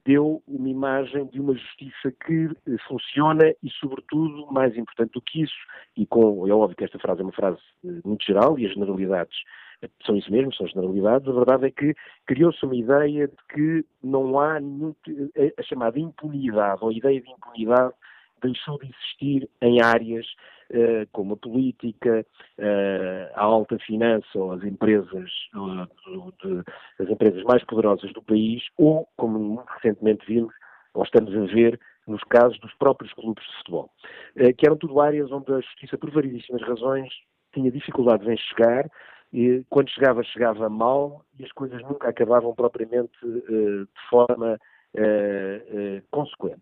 deu uma imagem de uma justiça que eh, funciona e, sobretudo, mais importante do que isso, e com, é óbvio que esta frase é uma frase eh, muito geral e as generalidades são isso mesmo, são generalidades, a verdade é que criou-se uma ideia de que não há nenhum, a chamada impunidade, ou a ideia de impunidade deixou de existir em áreas uh, como a política, uh, a alta finança ou as empresas, uh, de, as empresas mais poderosas do país, ou, como muito recentemente vimos, ou estamos a ver, nos casos dos próprios clubes de futebol, que eram tudo áreas onde a justiça, por variedíssimas razões, tinha dificuldades em chegar, e quando chegava, chegava mal e as coisas nunca acabavam propriamente de forma uh, consequente.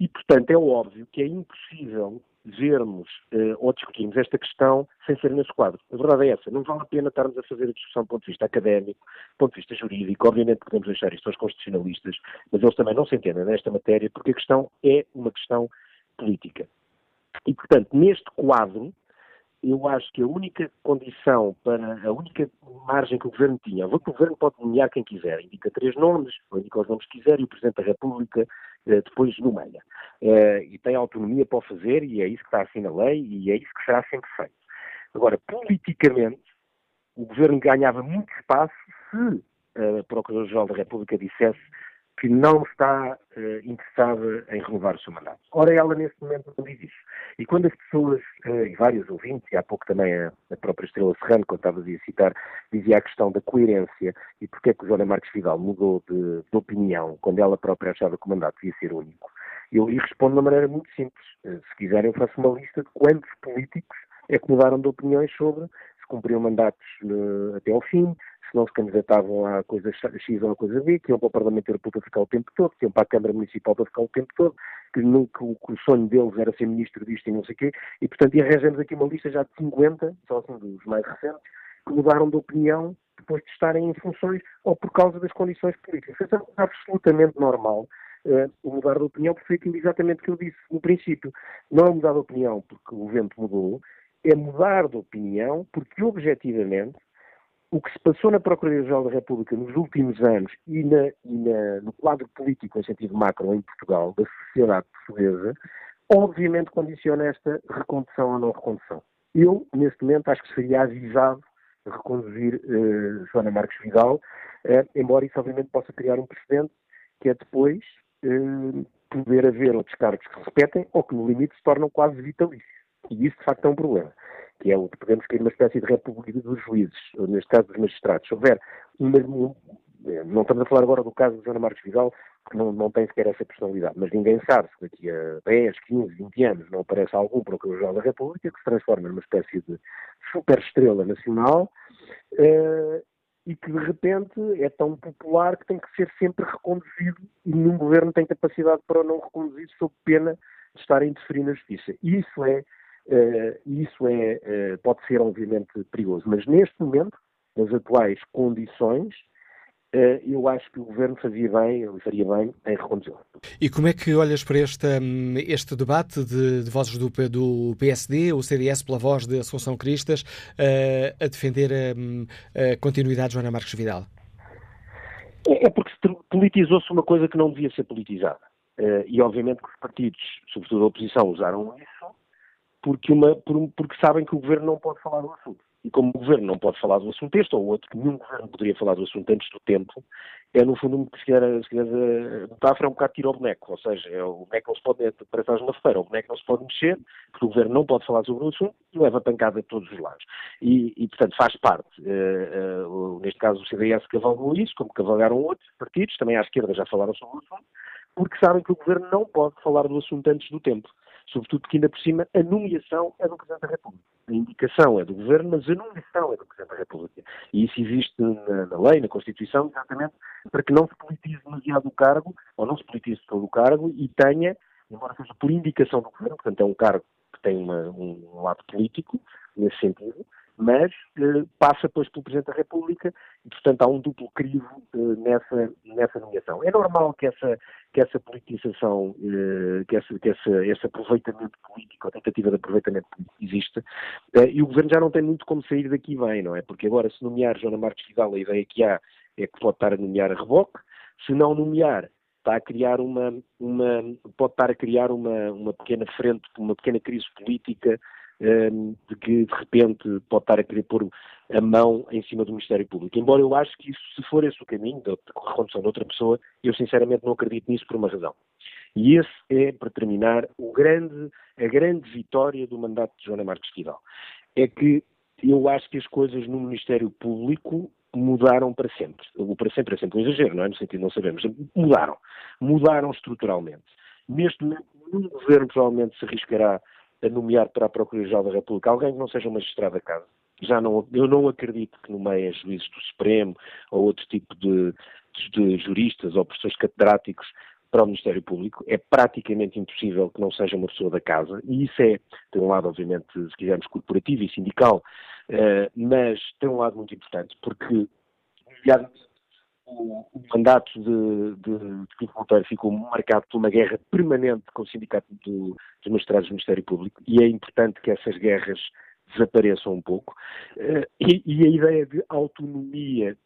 E, portanto, é óbvio que é impossível vermos uh, ou discutirmos esta questão sem ser nesse quadro. A verdade é essa. Não vale a pena estarmos a fazer a discussão do ponto de vista académico, do ponto de vista jurídico. Obviamente podemos deixar isto aos constitucionalistas, mas eles também não se entendem nesta matéria porque a questão é uma questão política. E, portanto, neste quadro, eu acho que a única condição para, a única margem que o Governo tinha, o Governo pode nomear quem quiser, indica três nomes, indica os nomes que quiser, e o Presidente da República eh, depois nomeia. Eh, e tem autonomia para o fazer, e é isso que está assim na lei, e é isso que será sempre feito. Agora, politicamente, o Governo ganhava muito espaço se a Procuradora-Geral da República dissesse que não está uh, interessada em renovar o seu mandato. Ora, ela neste momento não diz isso. E quando as pessoas, uh, e vários ouvintes, e há pouco também a, a própria Estrela Serrano, quando estava a citar, dizia a questão da coerência e porque é que o Joana Marques Vidal mudou de, de, opinião quando ela própria achava que o mandato devia ser único. Eu lhe respondo de uma maneira muito simples. Uh, se quiserem, faço uma lista de quantos políticos é que mudaram de opiniões sobre se cumpriam mandatos até ao fim, se não se candidatavam à coisa X ou à coisa B, que iam para o Parlamento Europeu para ficar o tempo todo, que iam para a Câmara Municipal para ficar o tempo todo, que, nunca, que o sonho deles era ser ministro disto e não sei o quê, e portanto arranjamos aqui uma lista já de 50, só assim dos mais recentes, que mudaram de opinião depois de estarem em funções ou por causa das condições políticas. Isso é absolutamente normal. Uh, o mudar de opinião, porque foi exatamente que eu disse no princípio. Não é mudar de opinião porque o vento mudou, é mudar de opinião porque, objetivamente, o que se passou na Procuradoria-Geral da República nos últimos anos e, na, e na, no quadro político em sentido macro em Portugal, da sociedade portuguesa, obviamente condiciona esta recondução ou não recondução. Eu, neste momento, acho que seria avisado reconduzir uh, Joana Marques Vidal, uh, embora isso obviamente possa criar um precedente, que é depois uh, poder haver outros cargos que se repetem ou que no limite se tornam quase vitalícios. E isso de facto é um problema que é o que podemos ter uma espécie de república dos juízes, ou neste caso dos magistrados. Se houver uma, não estamos a falar agora do caso de Joana Marques Vidal, não, não tem sequer essa personalidade. Mas ninguém sabe se daqui a 10, 15, 20 anos não aparece algum Procurador-Geral da República que se transforma numa espécie de super estrela nacional uh, e que de repente é tão popular que tem que ser sempre reconduzido e nenhum governo tem capacidade para o não reconduzir sob pena de estar a interferir na justiça. E isso é, isso é uh, pode ser obviamente perigoso. Mas neste momento, nas atuais condições, eh, eu acho que o Governo fazia bem, faria bem em reconduzi-lo. E como é que olhas para este, hum, este debate de, de vozes do, do, PSD, o CDS pela voz de Assunção Cristas, uh, a defender um, a continuidade de Joana Marques Vidal? É, é porque politizou-se uma coisa que não devia ser politizada. E obviamente que os partidos, sobretudo a oposição, usaram isso porque, uma, por, porque sabem que o Governo não pode falar do assunto. E como o governo não pode falar do assunto este ou outro, que nenhum governo poderia falar do assunto antes do tempo, é no fundo, se quiser, se quiser a metáfora, é um bocado tiro ao boneco, ou seja, é, o boneco não se pode, é, parece uma feira, o boneco não se pode mexer, porque o governo não pode falar sobre o assunto e leva pancada de todos os lados. E, e portanto, faz parte, uh, uh, neste caso o CDS cavalgou isso, como cavalgaram outros partidos, também à esquerda já falaram sobre o assunto, porque sabem que o governo não pode falar do assunto antes do tempo sobretudo porque ainda por cima a nomeação é do Presidente da República. A indicação é do Governo, mas a nomeação é do Presidente da República. E isso existe na, na lei, na Constituição, exatamente para que não se politize demasiado o cargo, ou não se politize todo o cargo, e tenha, embora seja por indicação do Governo, portanto é um cargo que tem uma, um lado político, nesse sentido, mas eh, passa depois pelo Presidente da República e, portanto, há um duplo crivo eh, nessa, nessa nomeação. É normal que essa, que essa politização, eh, que, essa, que essa, esse aproveitamento político, a tentativa de aproveitamento político exista, eh, e o Governo já não tem muito como sair daqui bem, não é? Porque agora, se nomear Joana Marques Vidal, a ideia que há é que pode estar a nomear a reboque, se não nomear, está a criar uma, uma pode estar a criar uma, uma pequena frente, uma pequena crise política de que de repente pode estar a querer pôr a mão em cima do Ministério Público. Embora eu acho que isso, se for esse o caminho, da recondução de outra pessoa, eu sinceramente não acredito nisso por uma razão. E esse é, para terminar, grande, a grande vitória do mandato de Joana Marques Vidal. É que eu acho que as coisas no Ministério Público mudaram para sempre. O para sempre é sempre um exagero, não é? No sentido não sabemos. Mudaram. Mudaram estruturalmente. Neste momento, nenhum governo provavelmente se arriscará a nomear para a Procuradoria-Geral da República alguém que não seja um magistrado da casa. Já não, eu não acredito que nomeiem juízes do Supremo ou outro tipo de, de juristas ou professores catedráticos para o Ministério Público. É praticamente impossível que não seja uma pessoa da casa, e isso é, tem um lado, obviamente, se quisermos, corporativo e sindical, uh, mas tem um lado muito importante, porque, o, o mandato de, de, de Monteiro ficou marcado por uma guerra permanente com o Sindicato do, dos Magistrados do Ministério Público e é importante que essas guerras desapareçam um pouco. Uh, e, e, a ideia de autonomia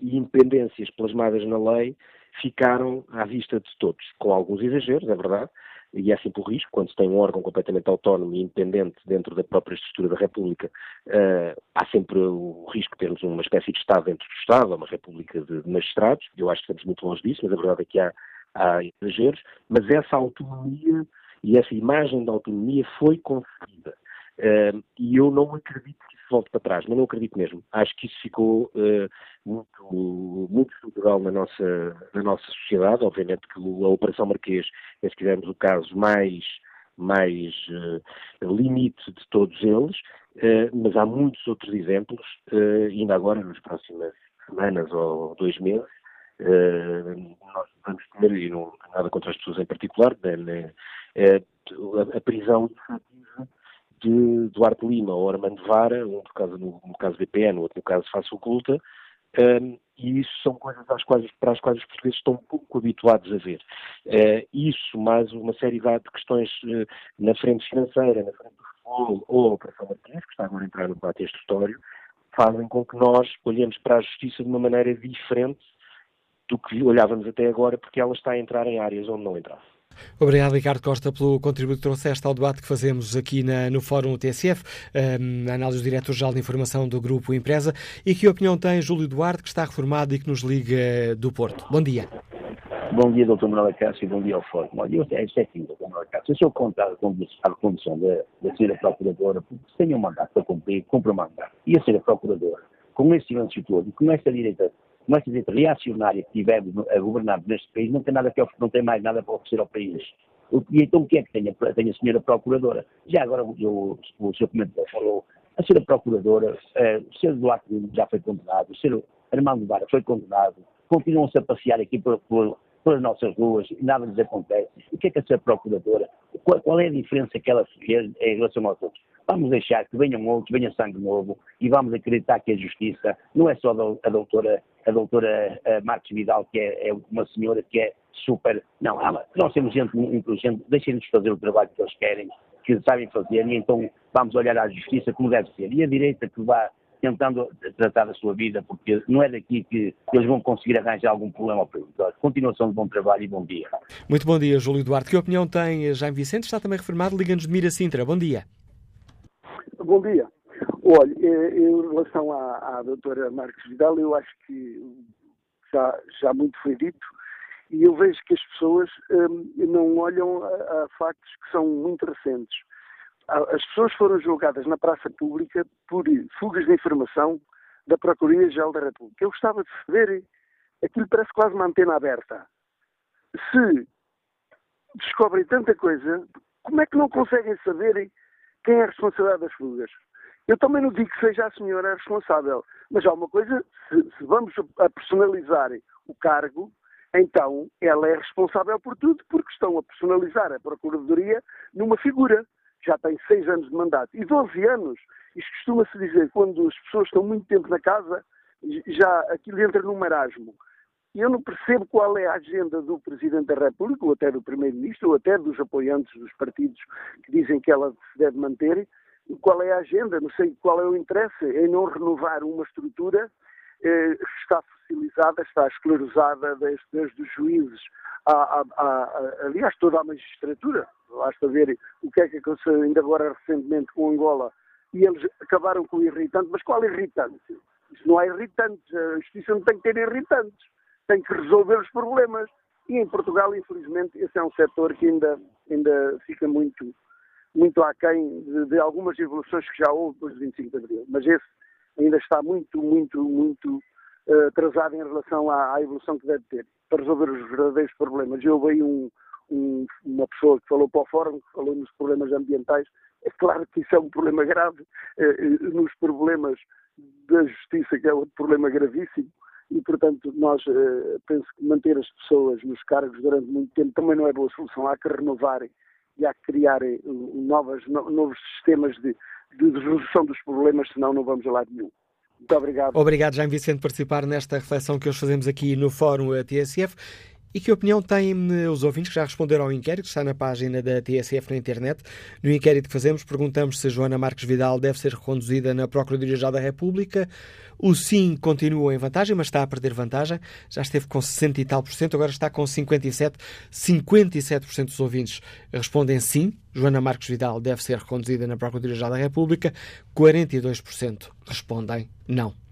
e independências plasmadas na lei ficaram à vista de todos, com alguns exageros, é verdade, e é sempre o risco, quando se tem um órgão completamente autónomo e independente dentro da própria estrutura da República, uh, há sempre o risco de termos uma espécie de Estado dentro do Estado, uma República de magistrados, eu acho que estamos muito longe disso, mas a verdade é que há, há exageros, mas essa autonomia e essa imagem da autonomia foi conseguida. Uh, e eu não acredito que isso volte para trás, mas não acredito mesmo. Acho que isso ficou uh, muito, muito estrutural na nossa, na nossa sociedade. Obviamente que a Operação Marquês é, se quisermos, o caso mais, mais uh, limite de todos eles, mas há muitos outros exemplos, ainda agora, nas próximas semanas ou dois meses, nós vamos ter, e não nada contra as pessoas em particular, né, né, a, a prisão de Duarte Lima ou Armando Vara, um por causa, no, no caso BPN, outro no caso Face Oculta, um, e isso são coisas às quais, para as quais os portugueses estão pouco habituados a ver. Uh, isso, mais uma série de questões uh, na frente financeira, na frente do futebol, ou a Operação Martins, que está agora a entrar no debate instrutório, fazem com que nós olhemos para a justiça de uma maneira diferente do que olhávamos até agora, porque ela está a entrar em áreas onde não entrava. Obrigado, Ricardo Costa, pelo contributo que trouxeste ao debate que fazemos aqui na, no Fórum TSF, um, análise do diretor-geral de informação do Grupo Empresa. E que opinião tem Júlio Duarte, que está reformado e que nos liga do Porto? Bom dia. Bom dia, Dr. Manuel Cássio, e bom dia ao Fórum. Olha, eu é aqui, Dr. Manuel Cássio. Eu sou contado com a condição da, da senhora Procuradora, porque se tem um mandato para cumprir, cumpre o mandato. E a senhora Procuradora, com esse silêncio todo, com essa direita com essa gente reacionária que tivemos a governar neste país, não tem, nada que, não tem mais nada para oferecer ao país. E então o que é que tem a, tem a senhora Procuradora? Já agora o, o, senhor comentador falou, a senhora Procuradora, eh, o senhor Duarte já foi condenado, o senhor Armando Vara foi condenado, continuam-se a passear aqui por, por, pelas nossas ruas e nada lhes acontece. O que é que a senhora Procuradora, qual, qual, é a diferença que ela fez em relação aos outros? Vamos deixar que venham outros, venha sangue novo e vamos acreditar que a justiça não é só a doutora, a doutora a Marques Vidal, que é, é, uma senhora que é super. Não, nós temos gente inteligente, deixem-nos fazer o trabalho que eles querem, que sabem fazer, e então vamos olhar à justiça como deve ser. E a direita que vá tentando tratar da sua vida, porque não é daqui que eles vão conseguir arranjar algum problema ao país. Continuação de bom trabalho e bom dia. Muito bom dia, Júlio Duarte. Que opinião tem Jaime Vicente? Está também reformado, Liga-nos de Mira Sintra. Bom dia. Bom dia. Olha, eh, em relação à, à doutora Marques Vidal, eu acho que já, já muito foi dito, e eu vejo que as pessoas hum, não olham a, a factos que são muito recentes as pessoas foram julgadas na praça pública por fugas de informação da Procuradoria-Geral da República. Eu gostava de saber, aquilo parece quase uma antena aberta. Se descobrem tanta coisa, como é que não conseguem saber quem é a responsabilidade das fugas? Eu também não digo que seja a senhora responsável, mas há uma coisa, se, se vamos a personalizar o cargo, então ela é responsável por tudo, porque estão a personalizar a Procuradoria numa figura já tem seis anos de mandato e 12 anos. Isto costuma-se dizer, quando as pessoas estão muito tempo na casa, já aquilo entra num marasmo. E eu não percebo qual é a agenda do Presidente da República, ou até do Primeiro-Ministro, ou até dos apoiantes dos partidos que dizem que ela se deve manter. Qual é a agenda? Não sei qual é o interesse em não renovar uma estrutura está fossilizada, está esclerosada desde, desde os juízes, a, a, a, aliás, toda a magistratura basta ver o que é que aconteceu ainda agora recentemente com Angola, e eles acabaram com o irritante, mas qual irritante? Isso não há irritantes, a justiça não tem que ter irritantes, tem que resolver os problemas. E em Portugal, infelizmente, esse é um setor que ainda, ainda fica muito, muito aquém de, de algumas evoluções que já houve depois do 25 de Abril. Mas esse ainda está muito, muito, muito uh, atrasado em relação à, à, evolução que deve ter para resolver os verdadeiros problemas. Eu veio um, um, uma pessoa que falou para o fórum, que falou nos problemas ambientais, é claro que isso é um problema grave, eh, eh, nos problemas da justiça, que é outro problema gravíssimo, e portanto nós eh, penso que manter as pessoas nos cargos durante muito tempo também não é boa solução, há que renovarem e há que criarem novas, no, novos sistemas de, de resolução dos problemas, senão não vamos a lado nenhum. Muito obrigado. Obrigado, Jaime Vicente, por participar nesta reflexão que hoje fazemos aqui no Fórum TSF. E que opinião têm eh, os ouvintes que já responderam ao inquérito, que está na página da TSF na internet? No inquérito que fazemos, perguntamos se Joana Marques Vidal deve ser reconduzida na Procuradoria-Geral da República. O sim continua em vantagem, mas está a perder vantagem. Já esteve com 60 e tal por cento, agora está com 57. 57% dos ouvintes respondem sim. Joana Marques Vidal deve ser reconduzida na Procuradoria-Geral da República. 42% respondem não.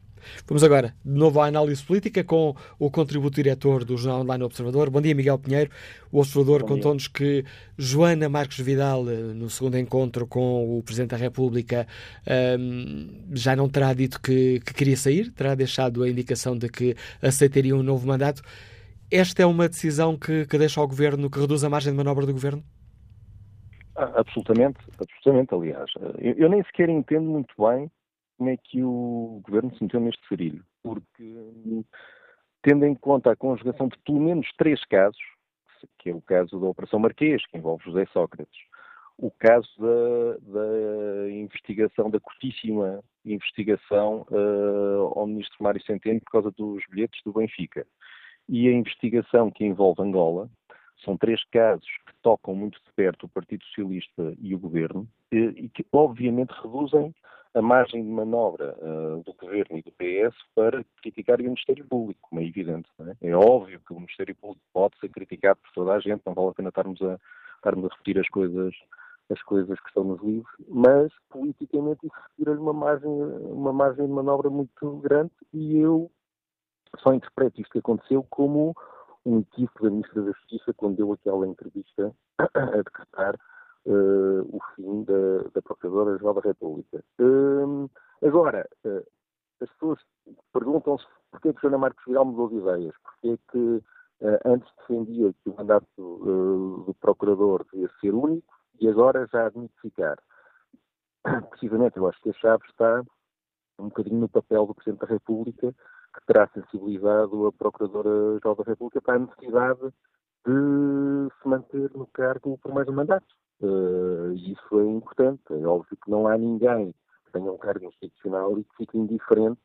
Vamos agora de novo à análise política com o contributo diretor do Jornal Online Observador. Bom dia, Miguel Pinheiro. O Observador contou-nos que Joana Marques Vidal, eh, no segundo encontro com o Presidente da República, ehm, já não terá dito que, que queria sair, terá deixado a indicação de que aceitaria um novo mandato. Esta é uma decisão que, que deixa ao Governo, que reduz a margem de manobra do Governo? Ah, absolutamente, absolutamente, aliás. Eu, eu, nem sequer entendo muito bem como é que o governo se meteu neste cerilho, porque tendo em conta a conjugação de pelo menos três casos, que é o caso da Operação Marquês, que envolve José Sócrates, o caso da, da investigação, da curtíssima investigação uh, ao ministro Mário Centeno por causa dos bilhetes do Benfica, e a investigação que envolve Angola, são três casos que tocam muito de perto o Partido Socialista e o Governo, e que obviamente reduzem a margem de manobra uh, do Governo e do PS para criticarem o Ministério Público, como é evidente. É? é? óbvio que o Ministério Público pode ser criticado por toda a gente, não vale a pena estarmos a, estarmos a repetir as coisas as coisas que estão nos livros, mas politicamente isso retira-lhe uma margem, uma margem de manobra muito grande e eu só interpreto isto que aconteceu como um equívoco da Ministra da Justiça quando deu aquela entrevista a decretar uh, o fim da, da Procuradora-Geral da República. Uh, agora, uh, as pessoas perguntam-se porque é que Joana Marques Vidal mudou de ideias? Porque é que uh, antes defendia que o mandato do procurador devia ser único e agora já admite ficar? Precisamente, eu acho que a chave está um bocadinho no papel do Presidente da República, que terá sensibilizado a Procuradora-Geral da República para a necessidade de se manter no cargo por mais um mandato. Uh, isso é importante. É óbvio que não há ninguém que tenha um cargo institucional e que fique indiferente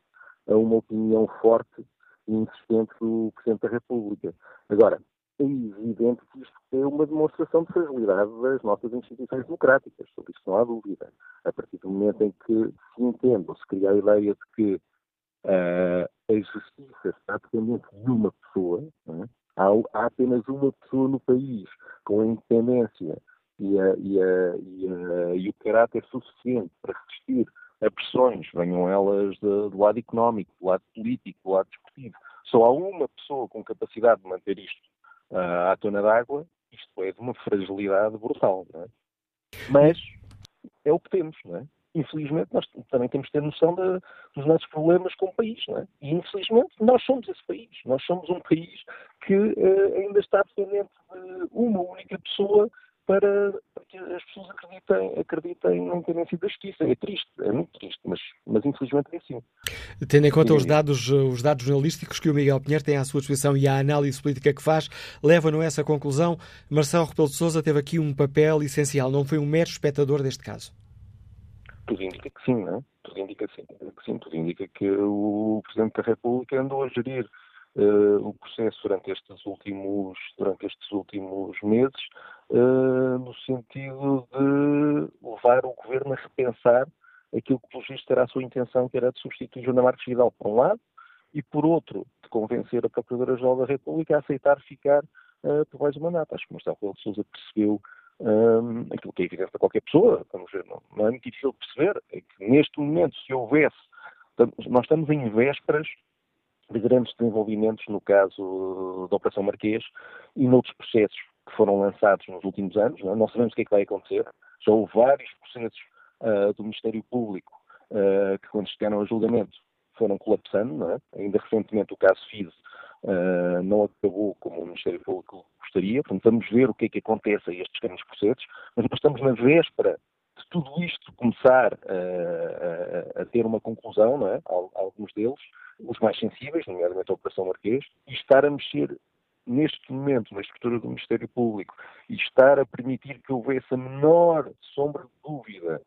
a uma opinião forte e insistente do Presidente da República. Agora, é evidente que isto é uma demonstração de fragilidade das nossas instituições democráticas, sobre isso não há dúvida. A partir do momento em que se entende ou se cria a ideia de que uh, a justiça está dependente de uma pessoa, é? Há, há, apenas uma pessoa no país com a independência e, a, e, a, e, e o caráter suficiente para resistir a pressões, venham elas de, do lado económico, do lado político, do lado desportivo. Só há uma pessoa com capacidade de manter isto uh, à tona d'água, isto é de uma fragilidade brutal. É? Mas é o que temos, não é? Infelizmente, nós também temos que ter noção de, dos nossos problemas como país, não é? E infelizmente, nós somos esse país. Nós somos um país que uh, ainda está dependente de uma única pessoa para, para, que as pessoas acreditem, acreditem na independência da justiça. É triste, é muito triste, mas, mas infelizmente é assim. Tendo em conta os dados, os dados jornalísticos que o Miguel Pinheiro tem à sua disposição e a análise política que faz, levam-no a essa conclusão. Marcelo Rebelo de Sousa teve aqui um papel essencial, não foi um mero espectador deste caso. Tudo indica que sim, não é? Tudo indica que sim, que sim. Tudo indica que o Presidente da República andou a gerir uh, o processo durante estes últimos, durante estes últimos meses, uh, no sentido de levar o governo a repensar aquilo que, pelo visto, era a sua intenção, que era de substituir Joana Marques Vidal, por um lado, e, por outro, de convencer a Procuradora-Geral da República a aceitar ficar uh, por mais um mandato. Acho que Marcelo Rebelo Sousa percebeu um, aquilo que é evidente para qualquer pessoa, vamos ver, não, não é muito difícil perceber, é que neste momento, se houvesse, nós estamos em vésperas de grandes desenvolvimentos no caso da Operação Marquês e noutros processos que foram lançados nos últimos anos. Não, é? não sabemos o que é que vai acontecer. Já houve vários processos uh, do Ministério Público uh, que, quando chegaram a julgamento, foram colapsando. É? Ainda recentemente o caso FIDE uh, não acabou como o Ministério Público gostaria. Portanto, vamos ver o que é que acontece a estes grandes processos, mas nós estamos na véspera de tudo isto começar a, a, a ter uma conclusão, não é? alguns deles, os mais sensíveis, nomeadamente a Operação Marquês, e estar a mexer neste momento na estrutura do Ministério Público e estar a permitir que houvesse a menor sombra de dúvida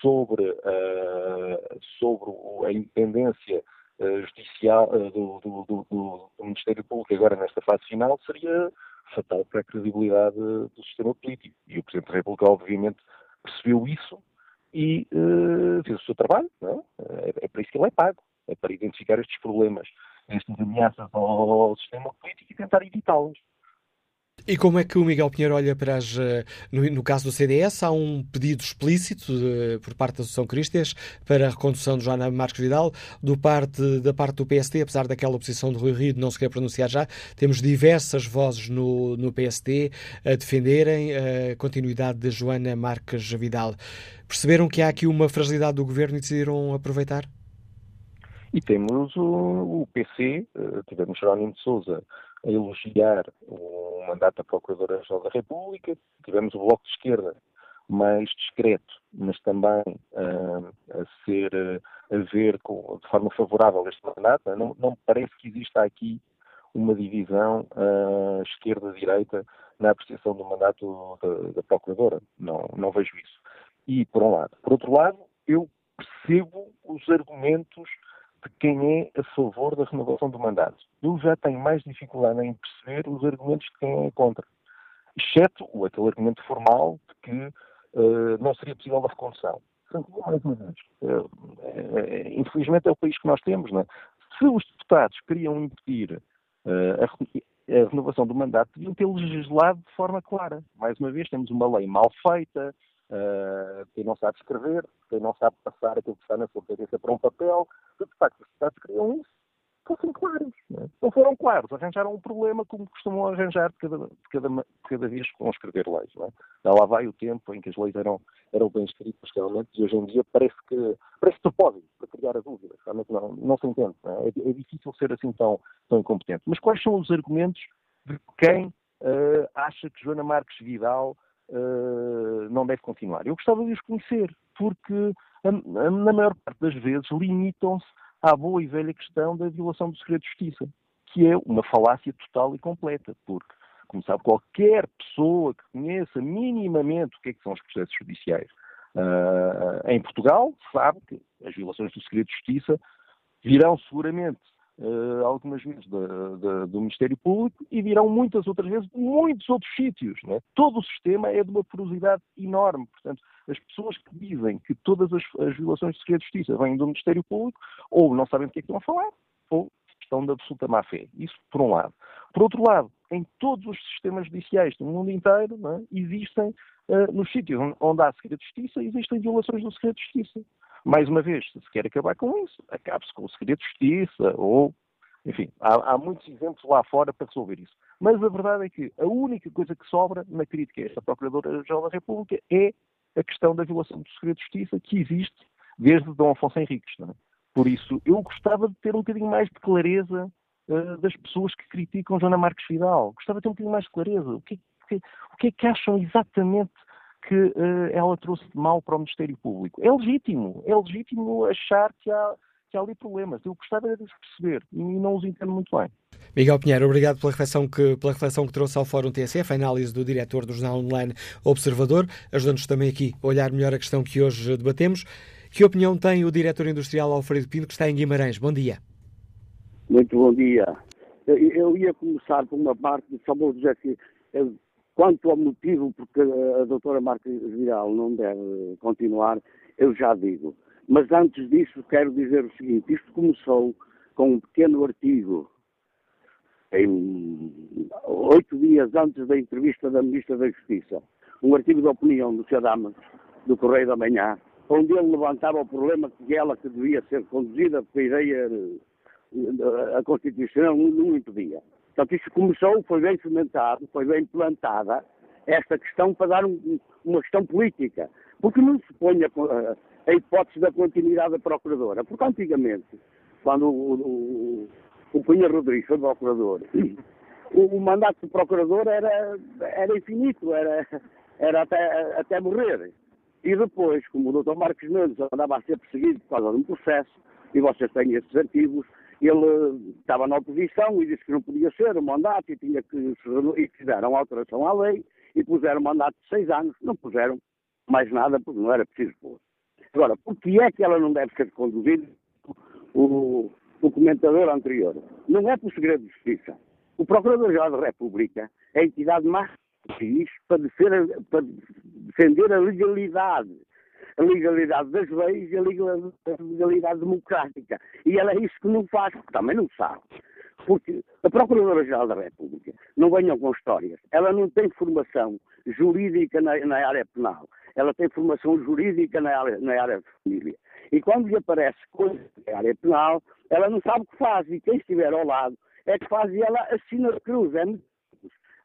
sobre, uh, sobre a independência uh, judicial uh, do, do, do, do, Ministério Público agora nesta fase final seria fatal para a credibilidade do sistema político. E o Presidente da República, obviamente, percebeu isso e fez o seu trabalho. É? é? É para isso que ele é pago é para identificar estes problemas, estas ameaças ao sistema político e tentar evitá-las. E como é que o Miguel Pinheiro olha para as. Eh, no, caso do CDS, há um pedido explícito de, por parte da Associação Cristas para a recondução de Joana Marques Vidal, do parte, da parte do PSD, apesar daquela oposição de Rui Rio de não se quer pronunciar já, temos diversas vozes no, no PSD a defenderem a continuidade de Joana Marques Vidal. Perceberam que há aqui uma fragilidade do governo e decidiram aproveitar? E temos o, o PC, eh, tivemos Jerónimo de Souza a elogiar o mandato da Procuradora-Geral da República, tivemos o Bloco de Esquerda mais discreto, mas também uh, a ser, uh, a ver com, de forma favorável este mandato. Não, me parece que exista aqui uma divisão uh, esquerda-direita na apreciação do mandato da, da, Procuradora. Não, não vejo isso. E, por um lado. Por outro lado, eu percebo os argumentos de quem é a favor da renovação do mandato. Eu já tenho mais dificuldade em perceber os argumentos de quem é contra. Exceto o aquele argumento formal de que uh, não seria possível a recondução. Uh, uh, infelizmente é o país que nós temos, não é? Se os deputados queriam impedir a, a renovação do mandato, deviam ter legislado de forma clara. Mais uma vez, temos uma lei mal feita, Uh, quem não sabe escrever, quem não sabe passar aquilo que está na sua cabeça para um papel, de facto os Estados criam isso, fossem claros. Não, é? não foram claros, arranjaram um problema como costumam arranjar de cada, de cada, de cada vez que vão escrever leis. Não é? lá vai o tempo em que as leis eram, eram bem escritas realmente e hoje em dia parece que, parece pode para criar tirar as dúvidas. Realmente não, não se entende. Não é? é? é? difícil ser assim tão, tão incompetente. Mas quais são os argumentos de quem uh, acha que Joana Marques Vidal uh, não deve continuar? Eu gostava de os conhecer, porque na maior parte das vezes limitam-se à boa e velha questão da violação do segredo de justiça, que é uma falácia total e completa, porque, como sabe, qualquer pessoa que conheça minimamente o que, é que são os processos judiciais uh, em Portugal sabe que as violações do segredo de justiça virão seguramente uh, algumas vezes do Ministério Público e virão muitas outras vezes de muitos outros sítios. É? Todo o sistema é de uma porosidade enorme. Portanto, as pessoas que dizem que todas as, as violações de segredo de justiça vêm do Ministério Público ou não sabem do que é que estão a falar ou estão de absoluta má fé. Isso por um lado. Por outro lado, em todos os sistemas judiciais do mundo inteiro é? existem, uh, nos sítios onde há segredo de justiça, existem violações do segredo de justiça. Mais uma vez, se quer acabar com isso, acabe-se com o segredo de justiça ou. Enfim, há, há, muitos exemplos lá fora para resolver isso. Mas a verdade é que a única coisa que sobra na crítica a esta Procuradora-Geral da República é a questão da violação do segredo de justiça que existe desde Dom Afonso Henriques. É? Por isso, eu gostava de ter um bocadinho mais de clareza uh, das pessoas que criticam Joana Marques Vidal. Gostava de ter um bocadinho mais de clareza. O que, é o que é que acham exatamente que uh, ela trouxe de mal para o Ministério Público. É legítimo, é legítimo achar que há, que há ali problemas. Eu gostava de os perceber e não os entendo muito bem. Miguel Pinheiro, obrigado pela reflexão que, pela reflexão que trouxe ao Fórum TSF, a análise do diretor do jornal online Observador, ajudando-nos também aqui a olhar melhor a questão que hoje debatemos. Que opinião tem o diretor industrial Alfredo Pinto, que está em Guimarães? Bom dia. Muito bom dia. Eu, eu ia começar por uma parte, só vou dizer que Quanto ao motivo porque a doutora Marta Vidal não deve continuar, eu já digo. Mas antes disso quero dizer o seguinte, isto começou com um pequeno artigo, em oito dias antes da entrevista da Ministra da Justiça, um artigo de opinião do Sr. Damas, do Correio da Manhã, onde ele levantava o problema que ela que devia ser conduzida pela ideia, a Constituição não impedia. Portanto, isto começou, foi bem fomentado, foi bem plantada esta questão para dar um, uma questão política. Porque não se põe a, a, hipótese da continuidade da Procuradora. Porque antigamente, quando o, o, o Rodrigues foi Procurador, o, o, mandato do Procurador era, era infinito, era, era até, até morrer. E depois, como o Dr. Marcos Mendes andava a ser perseguido por causa de um processo, e vocês têm esses artigos, ele estava na oposição e disse que não podia ser o mandato e tinha que e fizeram alteração à lei e puseram mandato de seis anos, não puseram mais nada porque não era preciso pôr. Agora, por que é que ela não deve ser conduzida? O, comentador anterior. Não é por segredo de justiça. O Procurador-Geral da República é a entidade mais para defender, para defender a legalidade a legalidade das leis e a legalidade democrática. E ela é isso que não faz, porque também não sabe. Porque a Procuradora-Geral da República, não venham com histórias, ela não tem formação jurídica na, na área penal, ela tem formação jurídica na área, na área de família. E quando lhe aparece coisa na área penal, ela não sabe o que faz, e quem estiver ao lado é que faz e ela assina de cruz, é,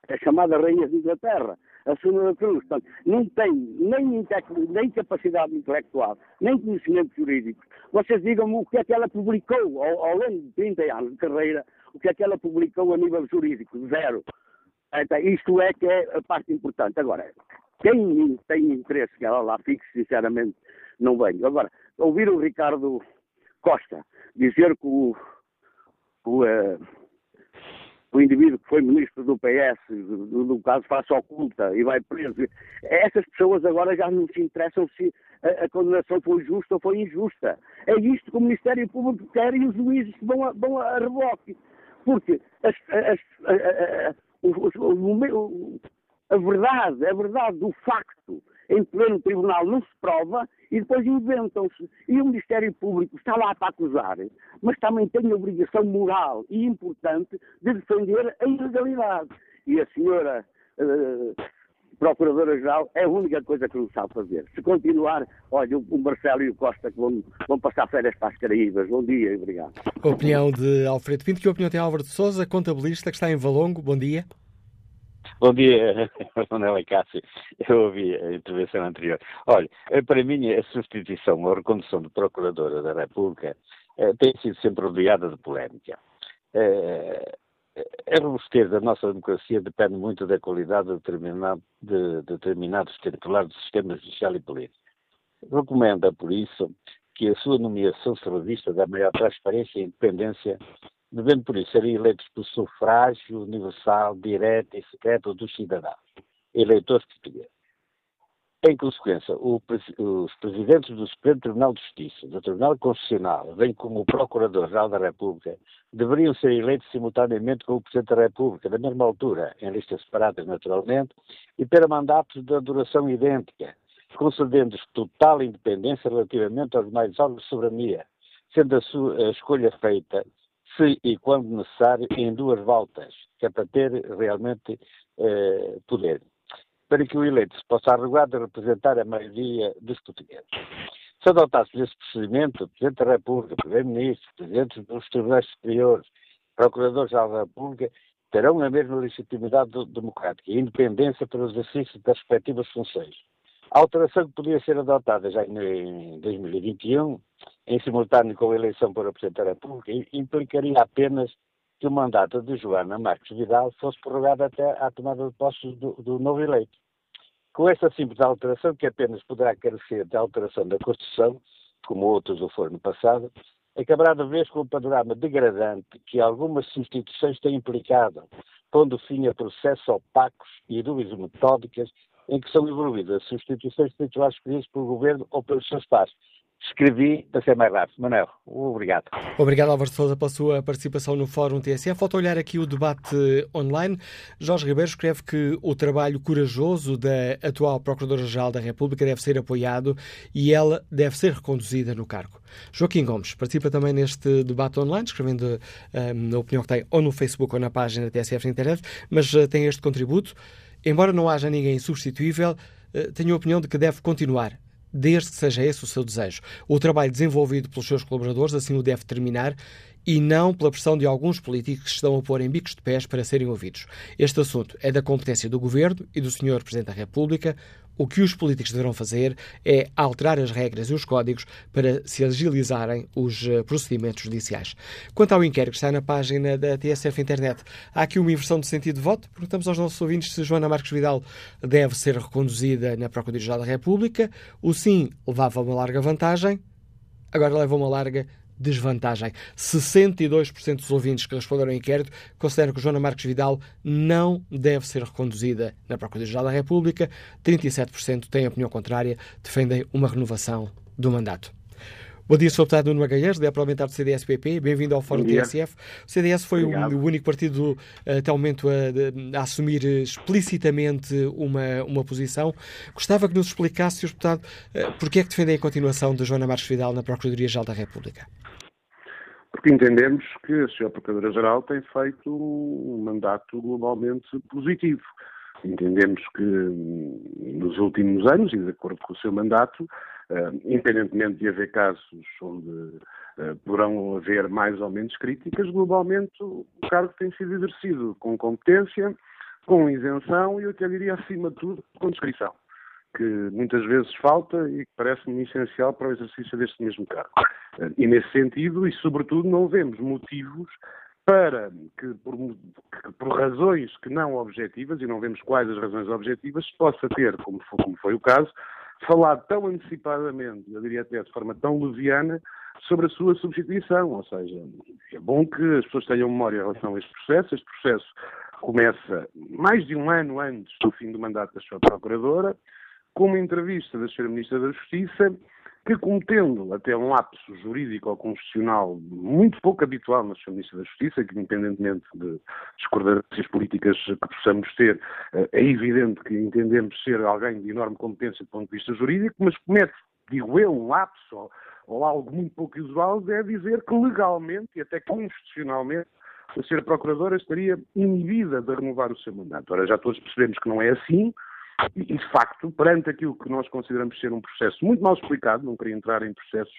é chamada Rainha de Inglaterra a Senhora Cruz. Portanto, não tem nem, nem capacidade intelectual, nem conhecimentos jurídicos. Vocês digam-me o que é que ela publicou ao, ao, longo de 30 anos de carreira, o que é que ela publicou a nível jurídico? Zero. Então, isto é que é a parte importante. Agora, quem tem interesse que ela lá fique, sinceramente, não venho. Agora, ouvir o Ricardo Costa dizer que o, o uh, o indivíduo que foi ministro do PS, do, do caso face oculta e vai preso, essas pessoas agora já não se interessam se a, a, condenação foi justa ou foi injusta. É isto que o Ministério Público quer e os juízes vão a, vão a reboque. Porque as, as, a, o, o, a verdade, a verdade do facto em pleno tribunal não se prova e depois inventam-se. E o Ministério Público está lá para acusar, mas também tem a obrigação moral e importante de defender a ilegalidade. E a senhora uh, Procuradora-Geral é a única coisa que não sabe fazer. Se continuar, olha, o Marcelo e o Costa que vão, vão passar férias para as Caraíbas. Bom dia e obrigado. A opinião de Alfredo Pinto. Que opinião tem Álvaro de Souza, contabilista que está em Valongo? Bom dia. Bom dia, Manuela Cássio. Eu ouvi a intervenção anterior. Olha, eh, para mim a substituição ou recondução de Procuradora da República eh, tem sido sempre rodeada de polémica. Eh, a robustez da nossa democracia depende muito da qualidade de, determinado, de determinados titulares do sistema judicial e político. Recomenda, por isso, que a sua nomeação se revista da maior transparência e independência devendo por isso ser eleitos por sufrágio universal, direto e secreto dos cidadãos, eleitores portugueses. Em consequência, o, os presidentes do Supremo Tribunal de Justiça, do Tribunal Constitucional, bem como o Procurador-Geral da República, deveriam ser eleitos simultaneamente com o Presidente da República, da mesma altura, em listas separadas naturalmente, e ter mandatos de duração idêntica, concedendo-lhes total independência relativamente aos mais órgãos de soberania, sendo a sua a escolha feita se e quando necessário, em duas voltas, que é para ter realmente eh, poder, para que o eleito se possa arregar de representar a maioria dos portugueses. Se adotasse esse procedimento, o Presidente da República, Primeiro-Ministro, Presidentes dos Tribunais Superiores, Procuradores-Geral da República, terão a mesma legitimidade democrática e independência para o exercício das respectivas funções. A alteração que podia ser adotada já em 2021, em simultâneo com a eleição para o Presidente da República, implicaria apenas que o mandato de Joana Marques Vidal fosse prorrogado até à tomada de posse do, do novo eleito. Com esta simples alteração, que apenas poderá carecer de alteração da Constituição, como outros o foram no passado, acabará de vez com o panorama degradante que algumas instituições têm implicado, pondo fim a processos opacos e dúvidas metódicas em que são envolvidas substituições de titulares escolhidos pelo Governo ou pelos seus pares. Escrevi para ser mais rápido. Manuel, obrigado. Obrigado, Álvaro Souza, pela sua participação no Fórum TSF. Falta olhar aqui o debate online. Jorge Ribeiro escreve que o trabalho corajoso da atual Procuradora-Geral da República deve ser apoiado e ela deve ser reconduzida no cargo. Joaquim Gomes participa também neste debate online, escrevendo um, a opinião que tem ou no Facebook ou na página da TSF na internet, mas uh, tem este contributo. Embora não haja ninguém substituível, eh, tenho a opinião de que deve continuar, desde que seja esse o seu desejo. O trabalho desenvolvido pelos seus colaboradores assim o deve terminar e não pela pressão de alguns políticos que estão a pôr em bicos de pés para serem ouvidos. Este assunto é da competência do Governo e do Sr. Presidente da República. O que os políticos deverão fazer é alterar as regras e os códigos para se agilizarem os eh, procedimentos judiciais. Quanto ao inquérito que está na página da TSF Internet, há aqui uma inversão de sentido de voto. Perguntamos aos nossos ouvintes se Joana Marques Vidal deve ser reconduzida na Procuradoria-Geral da República. O sim levava uma larga vantagem, agora leva uma larga desvantagem. 62% dos ouvintes que responderam ao inquérito consideram que Joana Marques Vidal não deve ser reconduzida na Procuradoria-Geral da República. 37% têm opinião contrária, defendem uma renovação do mandato. Bom dia, Sr. Deputado Nuno Magalhães, é parlamentar do CDS-PP. Bem-vindo ao Fórum TSF. O CDS foi o, o, único partido até o momento a, a, assumir explicitamente uma, uma posição. Gostava que nos explicasse, Sr. Deputado, eh, porquê é que defendem a continuação de Joana Marques Vidal na Procuradoria-Geral da República? Porque entendemos que a Sra. Procuradora-Geral tem feito um mandato globalmente positivo. Entendemos que nos últimos anos, e de acordo com o seu mandato, independentemente de haver casos onde uh, poderão haver mais ou menos críticas, globalmente o cargo tem sido exercido com competência, com isenção e eu até diria acima de tudo com descrição que muitas vezes falta e que parece-me essencial para o exercício deste mesmo cargo. E nesse sentido, e sobretudo, não vemos motivos para que por, que, por, razões que não objetivas, e não vemos quais as razões objetivas, se possa ter, como foi, como foi o caso, falado tão antecipadamente, eu diria até de forma tão leviana, sobre a sua substituição. Ou seja, é bom que as pessoas tenham memória em relação a este processo. Este processo começa mais de um ano antes do fim do mandato da sua procuradora com uma entrevista da Sra. Ministra da Justiça, que, cometendo até um lapso jurídico ou constitucional muito pouco habitual na Sra. Ministra da Justiça, que, independentemente de discordâncias políticas que possamos ter, eh, é evidente que entendemos ser alguém de enorme competência do ponto de vista jurídico, mas comete, digo eu, um lapso ou, ou algo muito pouco usual, é dizer que legalmente e até constitucionalmente a Sra. Procuradora estaria inibida de renovar o seu mandato. Ora, já todos percebemos que não é assim, e, de facto, perante aquilo que nós consideramos ser um processo muito mal explicado, não queria entrar em processos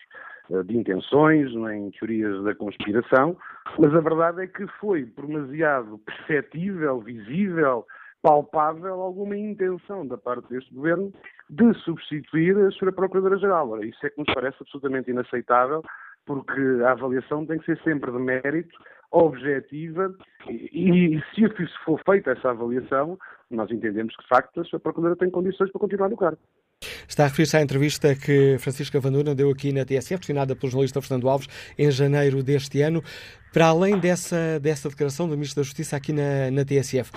uh, de intenções, nem teorias da conspiração, mas a verdade é que foi demasiado perceptível, visível, palpável alguma intenção da parte deste governo de substituir a Sra. Procuradora-Geral. Ora, isso é que nos parece absolutamente inaceitável, porque a avaliação tem que ser sempre de mérito, objetiva, e, e se for feita essa avaliação, nós entendemos que, de facto, a. Procuradora tem condições para continuar no cargo. Está a referir-se à entrevista que Francisca Vanduna deu aqui na TSF, destinada pelo jornalista Fernando Alves, em janeiro deste ano. Para além dessa, dessa declaração do Ministro da Justiça aqui na, na TSF,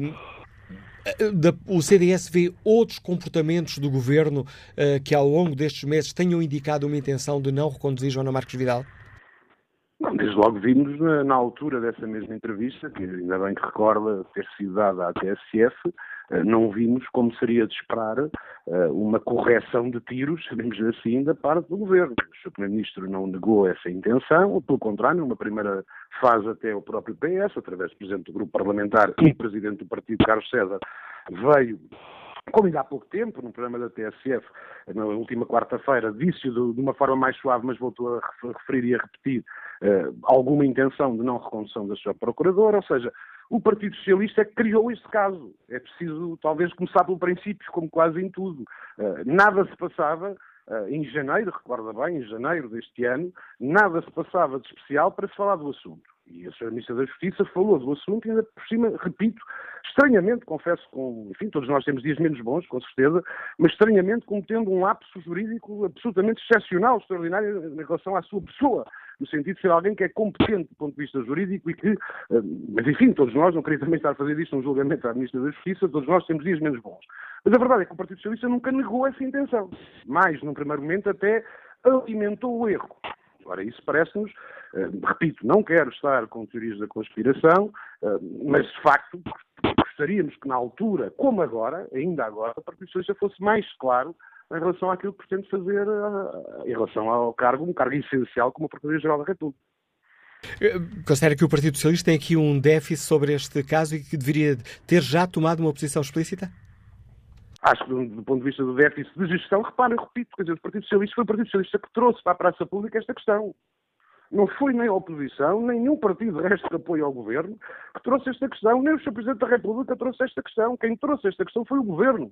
um, o CDS vê outros comportamentos do governo uh, que ao longo destes meses tenham indicado uma intenção de não reconduzir Joana Marcos Vidal? Não, desde logo vimos na, na, altura dessa mesma entrevista, que ainda bem que recorda ter sido dada à TSF, uh, não vimos, como seria de esperar, uh, uma correção de tiros, sabemos assim, da parte do governo. O. Primeiro-Ministro não negou essa intenção, pelo contrário, numa primeira fase até o próprio PS, através do Presidente do Grupo Parlamentar e Presidente do Partido, Carlos César, veio como ainda há pouco tempo, no programa da TSF, na última quarta-feira, disse de uma forma mais suave, mas voltou a referir e a repetir alguma intenção de não recondução da sua procuradora, ou seja, o Partido Socialista é que criou este caso. É preciso, talvez, começar pelo princípio, como quase em tudo. Uh, nada se passava uh, em janeiro, recorda bem, em janeiro deste ano, nada se passava de especial para se falar do assunto. E a Sra. Ministra da Justiça falou do assunto e ainda por cima, repito, estranhamente, confesso, com, enfim, todos nós temos dias menos bons, com certeza, mas estranhamente cometendo um lapso jurídico absolutamente excepcional, extraordinário em relação à sua pessoa, no sentido de ser alguém que é competente do ponto de vista jurídico e que, eh, mas enfim, todos nós, não queria também estar a fazer isto um julgamento à Ministra da Justiça, todos nós temos dias menos bons. Mas a verdade é que o Partido Socialista nunca negou essa intenção. Mais, num primeiro momento, até alimentou o erro. Agora, isso parece-nos, uh, repito, não quero estar com teorias da conspiração, uh, mas de facto gostaríamos que na altura, como agora, ainda agora, o Partido Socialista fosse mais claro em relação àquilo que pretende fazer uh, em relação ao cargo, um cargo essencial como a Procuradoria-Geral da República. Considera que o Partido Socialista tem aqui um déficit sobre este caso e que deveria ter já tomado uma posição explícita? Acho que, do, ponto de vista do déficit de gestão, reparem, repito, quer dizer, o Partido Socialista foi o Partido Socialista que trouxe para a praça pública esta questão. Não foi nem a oposição, nem nenhum partido resto de apoio ao governo que trouxe esta questão, nem o Sr. Presidente da República trouxe esta questão. Quem trouxe esta questão foi o governo,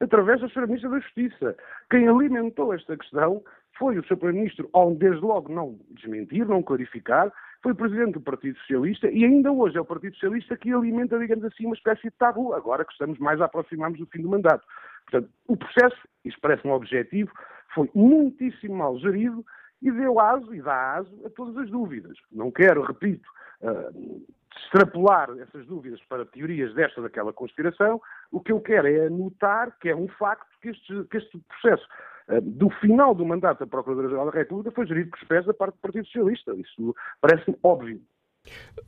através da Sra. Ministra da Justiça. Quem alimentou esta questão foi o Sr. Primeiro-Ministro, ao desde logo não desmentir, não clarificar, foi o Presidente do Partido Socialista e ainda hoje é o Partido Socialista que alimenta, digamos assim, uma espécie de tabu, agora que estamos mais a aproximar-nos do fim do mandato. Portanto, o processo, isso parece um objetivo, foi muitíssimo mal gerido e deu aso e dá aso a todas as dúvidas. Não quero, repito, uh, extrapolar essas dúvidas para teorias desta daquela conspiração. O que eu quero é anotar que é um facto que este, que este processo eh, do final do mandato da Procuradora-Geral da República foi gerido os pés da parte do Partido Socialista. Isso parece-me óbvio.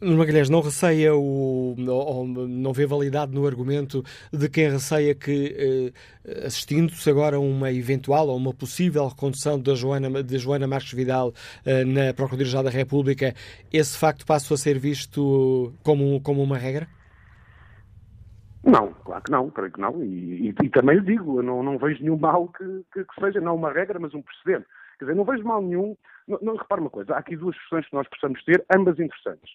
Nuno Magalhães, não receia o, ou não vê validade no argumento de quem receia que, eh, assistindo-se agora a uma eventual ou uma possível recondução da Joana, de Joana Marques Vidal eh, na Procuradoria-Geral da República, esse facto passa a ser visto como, como uma regra? Não, claro que não, creio que não. E, e, e também lhe digo, eu não, não vejo nenhum mal que, que, que, seja, não uma regra, mas um precedente. Quer dizer, não vejo mal nenhum. Não, não repare uma coisa, há aqui duas questões que nós possamos ter, ambas interessantes.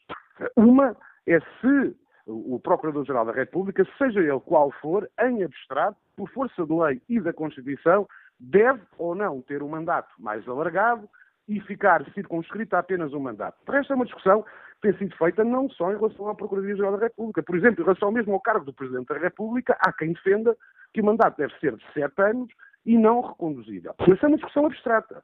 Uma é se o Procurador-Geral da República, seja ele qual for, em abstrato, por força de lei e da Constituição, deve ou não ter um mandato mais alargado e ficar circunscrito a apenas um mandato. De resto, é uma discussão tem sido feita não só em relação à Procuradoria-Geral da República. Por exemplo, em relação mesmo ao cargo do Presidente da República, há quem defenda que o mandato deve ser de sete anos e não reconduzível. Essa é uma discussão abstrata.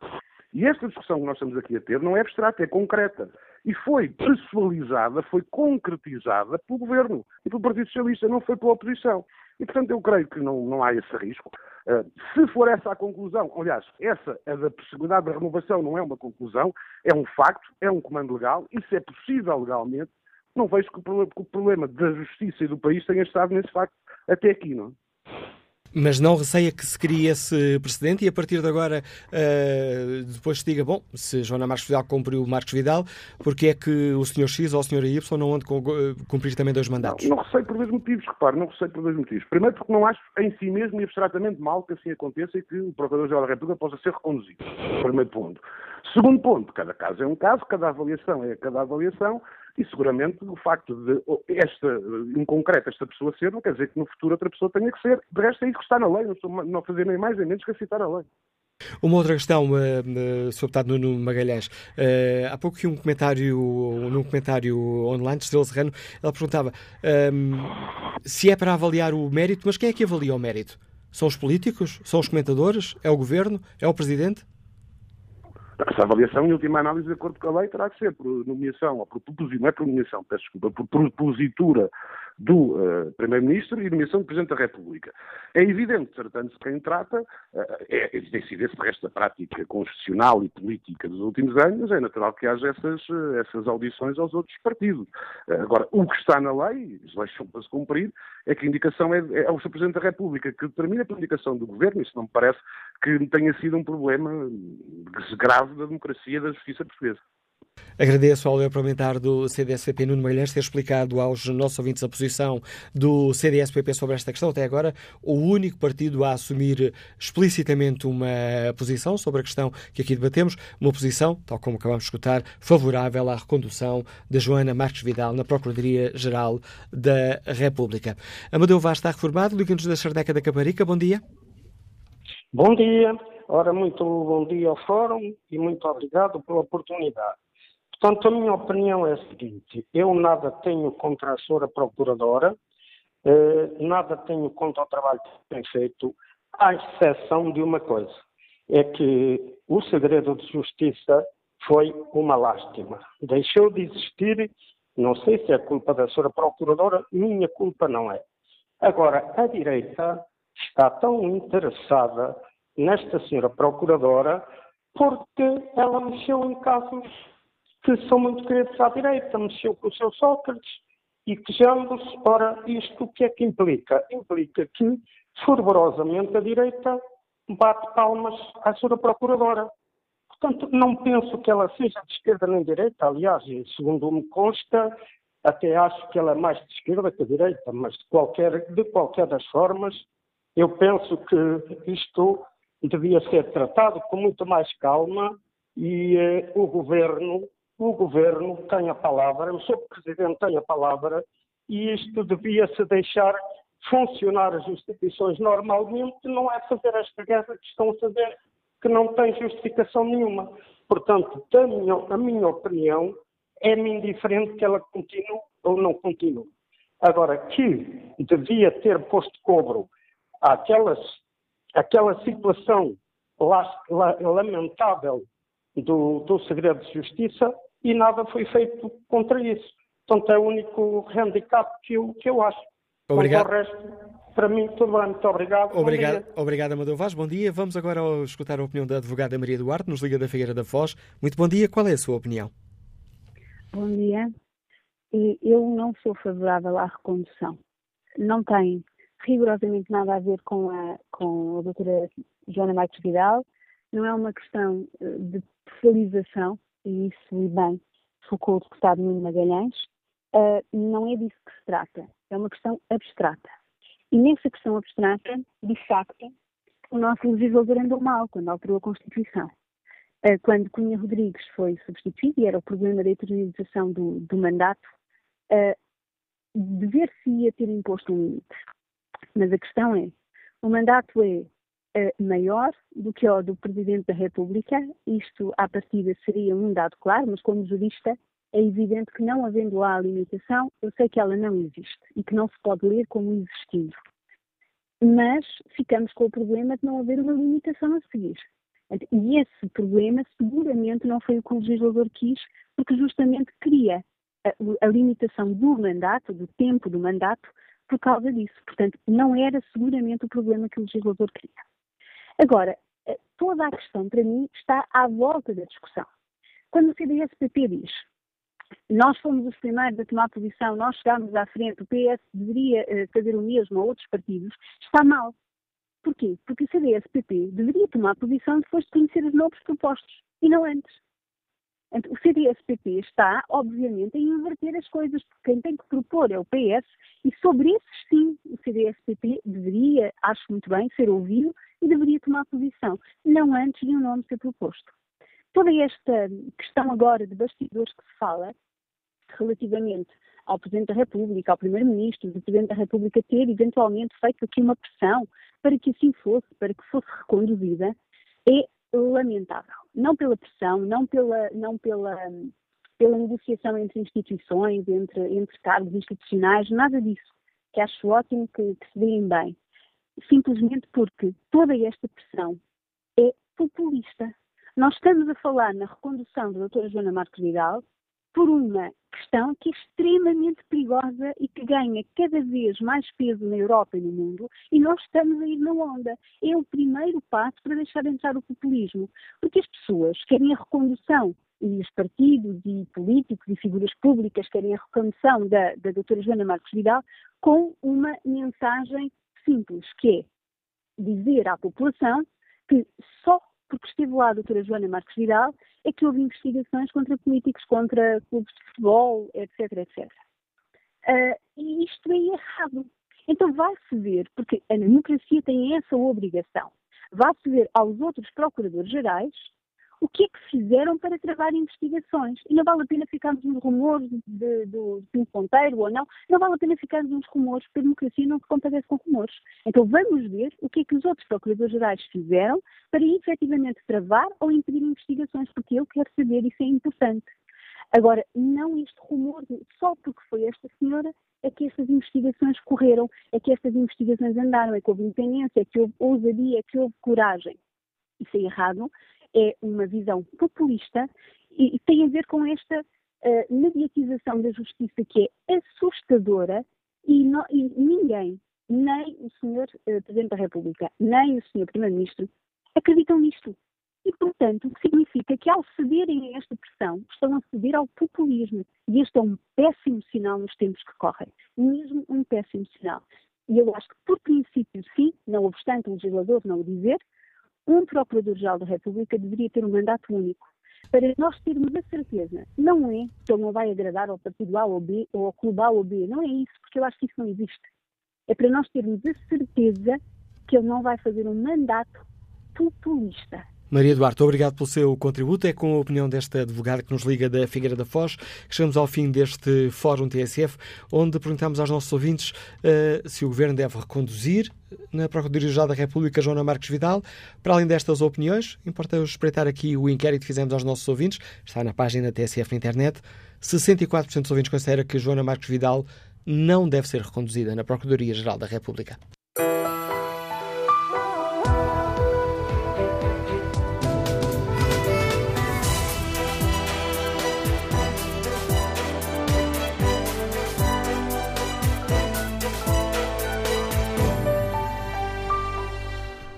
E esta discussão que nós estamos aqui a ter não é abstrata, é concreta. E foi pessoalizada, foi concretizada pelo Governo e pelo Partido Socialista, não foi pela oposição. E, portanto, eu creio que não, não há esse risco. Uh, se for essa a conclusão, aliás, essa da possibilidade da renovação não é uma conclusão, é um facto, é um comando legal, isso é possível legalmente, não vejo que o problema da justiça e do país tenha estado nesse facto até aqui, não é? Mas não receia que se crie esse precedente e a partir de agora uh, depois se diga, bom, se Joana Marcos Vidal cumpriu o Marcos Vidal, porque é que o Sr. X ou o Sr. Y não onde cumprir também dois mandatos? Não, não receio por dois motivos, repare, não receio por dois motivos. Primeiro porque não acho em si mesmo e abstratamente mal que assim aconteça e que o Procurador-Geral da República possa ser reconduzido. Primeiro ponto. Segundo ponto, cada caso é um caso, cada avaliação é cada avaliação, e seguramente o facto de esta, em concreto, esta pessoa ser, não quer dizer que no futuro outra pessoa tenha que ser. De resto é isso que está na lei, não, estou, não fazer nem mais nem menos que aceitar a lei. Uma outra questão, uh, uh, Sr. Deputado Nuno Magalhães. Uh, há pouco um comentário, num comentário online de Estrela Serrano, ela perguntava um, se é para avaliar o mérito, mas quem é que avalia o mérito? São os políticos? São os comentadores? É o Governo? É o Presidente? Essa avaliação, em última análise, de acordo com a lei, terá que ser por nomeação, ou por propositura, não é por nomeação, peço desculpa, por propositura do uh, Primeiro-Ministro e nomeação do Presidente da República. É evidente, tratando-se quem trata, uh, é, evidencia-se de resto da prática constitucional e política dos últimos anos, é natural que haja essas, uh, essas audições aos outros partidos. agora, o que está na lei, as leis são para se cumprir, é que a indicação é, é ao Sr. Presidente da República, que determina a indicação do Governo, isso não me parece que tenha sido um problema grave da democracia e da justiça portuguesa. Agradeço ao parlamentar do CDSPP, Nuno Magalhães, ter explicado aos nossos ouvintes a posição do CDSPP sobre esta questão. Até agora, o único partido a assumir explicitamente uma posição sobre a questão que aqui debatemos, uma posição, tal como acabamos de escutar, favorável à recondução de Joana Marques Vidal na Procuradoria-Geral da República. Amadeu Vaz está reformado, liga-nos da Charneca da Caparica. Bom dia. Bom dia. Ora, muito bom dia ao Fórum e muito obrigado pela oportunidade. Portanto, a minha opinião é a seguinte: eu nada tenho contra a senhora Procuradora, eh, nada tenho contra o trabalho que tem feito, à exceção de uma coisa: é que o segredo de justiça foi uma lástima. Deixou de existir, não sei se é culpa da senhora Procuradora, minha culpa não é. Agora, a direita está tão interessada nesta senhora Procuradora porque ela mexeu em casos que são muito queridos à direita, mexeu com o seu Sócrates e quejamos, ora, isto o que é que implica? Implica que, fervorosamente, a direita bate palmas à sua procuradora. Portanto, não penso que ela seja de esquerda nem de direita, aliás, segundo me consta, até acho que ela é mais de esquerda que de direita, mas de qualquer, de qualquer das formas, eu penso que isto devia ser tratado com muito mais calma e eh, o governo o governo tem a palavra, o Sr. Presidente tem a palavra e isto devia-se deixar funcionar as instituições normalmente, não é fazer esta guerra que estão a fazer, que não tem justificação nenhuma. Portanto, a minha, a minha opinião é-me indiferente que ela continue ou não continue. Agora, que devia ter posto cobro àquelas, àquela situação lamentável do, do segredo de justiça, e nada foi feito contra isso. Portanto, é o único handicap que eu, que eu acho. Obrigado. o resto, para mim, tudo bem. Muito obrigado. Obrigado, obrigado Amadeu Vaz. Bom dia. Vamos agora escutar a opinião da advogada Maria Duarte, nos Liga da Figueira da Foz. Muito bom dia. Qual é a sua opinião? Bom dia. Eu não sou favorável à recondução. Não tem rigorosamente nada a ver com a, com a doutora Joana Marques Vidal. Não é uma questão eh, de pessoalização e isso e bem focou o deputado Nuno Magalhães, uh, não é disso que se trata. É uma questão abstrata. E nessa questão abstrata, de facto, o nosso legislador andou mal quando alterou a Constituição. Uh, quando Cunha Rodrigues foi substituído, e era o problema da eternização do, do mandato, uh, dever-se-ia ter imposto um limite. Mas a questão é, o mandato é maior do que o do Presidente da República. Isto, à partida, seria um dado claro, mas como jurista, é evidente que não havendo lá a limitação, eu sei que ela não existe e que não se pode ler como existindo. Mas ficamos com o problema de não haver uma limitação a seguir. E esse problema seguramente não foi o que o legislador quis, porque justamente queria a, a limitação do mandato, do tempo do mandato, por causa disso. Portanto, não era seguramente o problema que o legislador queria. Agora, eh, toda a questão para mim está à volta da discussão. Quando o CDS-PP diz nós fomos os primeiros a tomar posição, nós chegámos à frente, o PS deveria uh, fazer o mesmo a outros partidos, está mal. Porquê? Porque o CDS-PP deveria tomar posição depois de conhecer os novos propostos, e não antes. O CDS-PP está, obviamente, a inverter as coisas, porque quem tem que propor é o PS, e sobre esses sim o CDS-PP deveria, acho muito bem, ser ouvido e deveria tomar posição, não antes de um nome ser proposto. toda esta questão agora de bastidores que se fala relativamente ao Presidente da República, ao Primeiro-Ministro, do Presidente da República ter eventualmente feito aqui uma pressão para que assim fosse, para que fosse reconduzida, é lamentável. Não pela pressão, não pela, não pela, pela negociação entre instituições, entre, entre cargos institucionais, nada disso. Que acho ótimo que, que se deem bem. Simplesmente porque toda esta pressão é populista. Nós estamos a falar na recondução da doutora Joana Marques Vidal por uma questão que é extremamente perigosa e que ganha cada vez mais peso na Europa e no mundo, e nós estamos a ir na onda. É o primeiro passo para deixar de entrar o populismo, porque as pessoas querem a recondução, e os partidos e políticos e figuras públicas querem a recondução da, da doutora Joana Marcos Vidal com uma mensagem simples, que é dizer à população que só porque esteve lá a doutora Joana Marques Vidal, é que houve investigações contra políticos, contra clubes de futebol, etc, etc. Uh, e isto é errado. Então vai-se ver, porque a democracia tem essa obrigação, vai-se ver aos outros procuradores gerais o que é que fizeram para travar investigações. E não vale a pena ficarmos nos rumores de, do Pinto Ponteiro ou não, não vale a pena ficarmos nos rumores, porque a democracia não se compadece com rumores. Então vamos ver o que é que os outros procuradores gerais fizeram para efetivamente travar ou impedir investigações, porque eu quero saber, isso é importante. Agora, não este rumor, só porque foi esta senhora, é que estas investigações correram, é que estas investigações andaram, é que houve independência, é que houve ousadia, é que houve coragem. Isso é errado é uma visão populista e, e tem a ver com esta uh, mediatização da justiça que é assustadora e, no, e ninguém, nem o Sr. Uh, Presidente da República, nem o Sr. Primeiro-Ministro, acreditam nisto. E, portanto, o que significa que ao cederem a esta pressão, estão a ceder ao populismo. E este é um péssimo sinal nos tempos que correm. Mesmo um péssimo sinal. E eu acho que, por princípio, sim, não obstante o legislador não o dizer, um Procurador-Geral da República deveria ter um mandato único. Para nós termos a certeza, não é que ele não vai agradar ao partido A ou B, ou ao clube A ou B, não é isso, porque eu acho que isso não existe. É para nós termos a certeza que ele não vai fazer um mandato populista. Maria Duarte, obrigado pelo seu contributo. É com a opinião desta advogada que nos liga da Figueira da Foz que chegamos ao fim deste Fórum TSF, onde perguntamos aos nossos ouvintes uh, se o Governo deve reconduzir na Procuradoria-Geral da República Joana Marques Vidal. Para além destas opiniões, importa espreitar aqui o inquérito que fizemos aos nossos ouvintes, está na página TSF na internet. 64% dos ouvintes considera que Joana Marques Vidal não deve ser reconduzida na Procuradoria-Geral da República.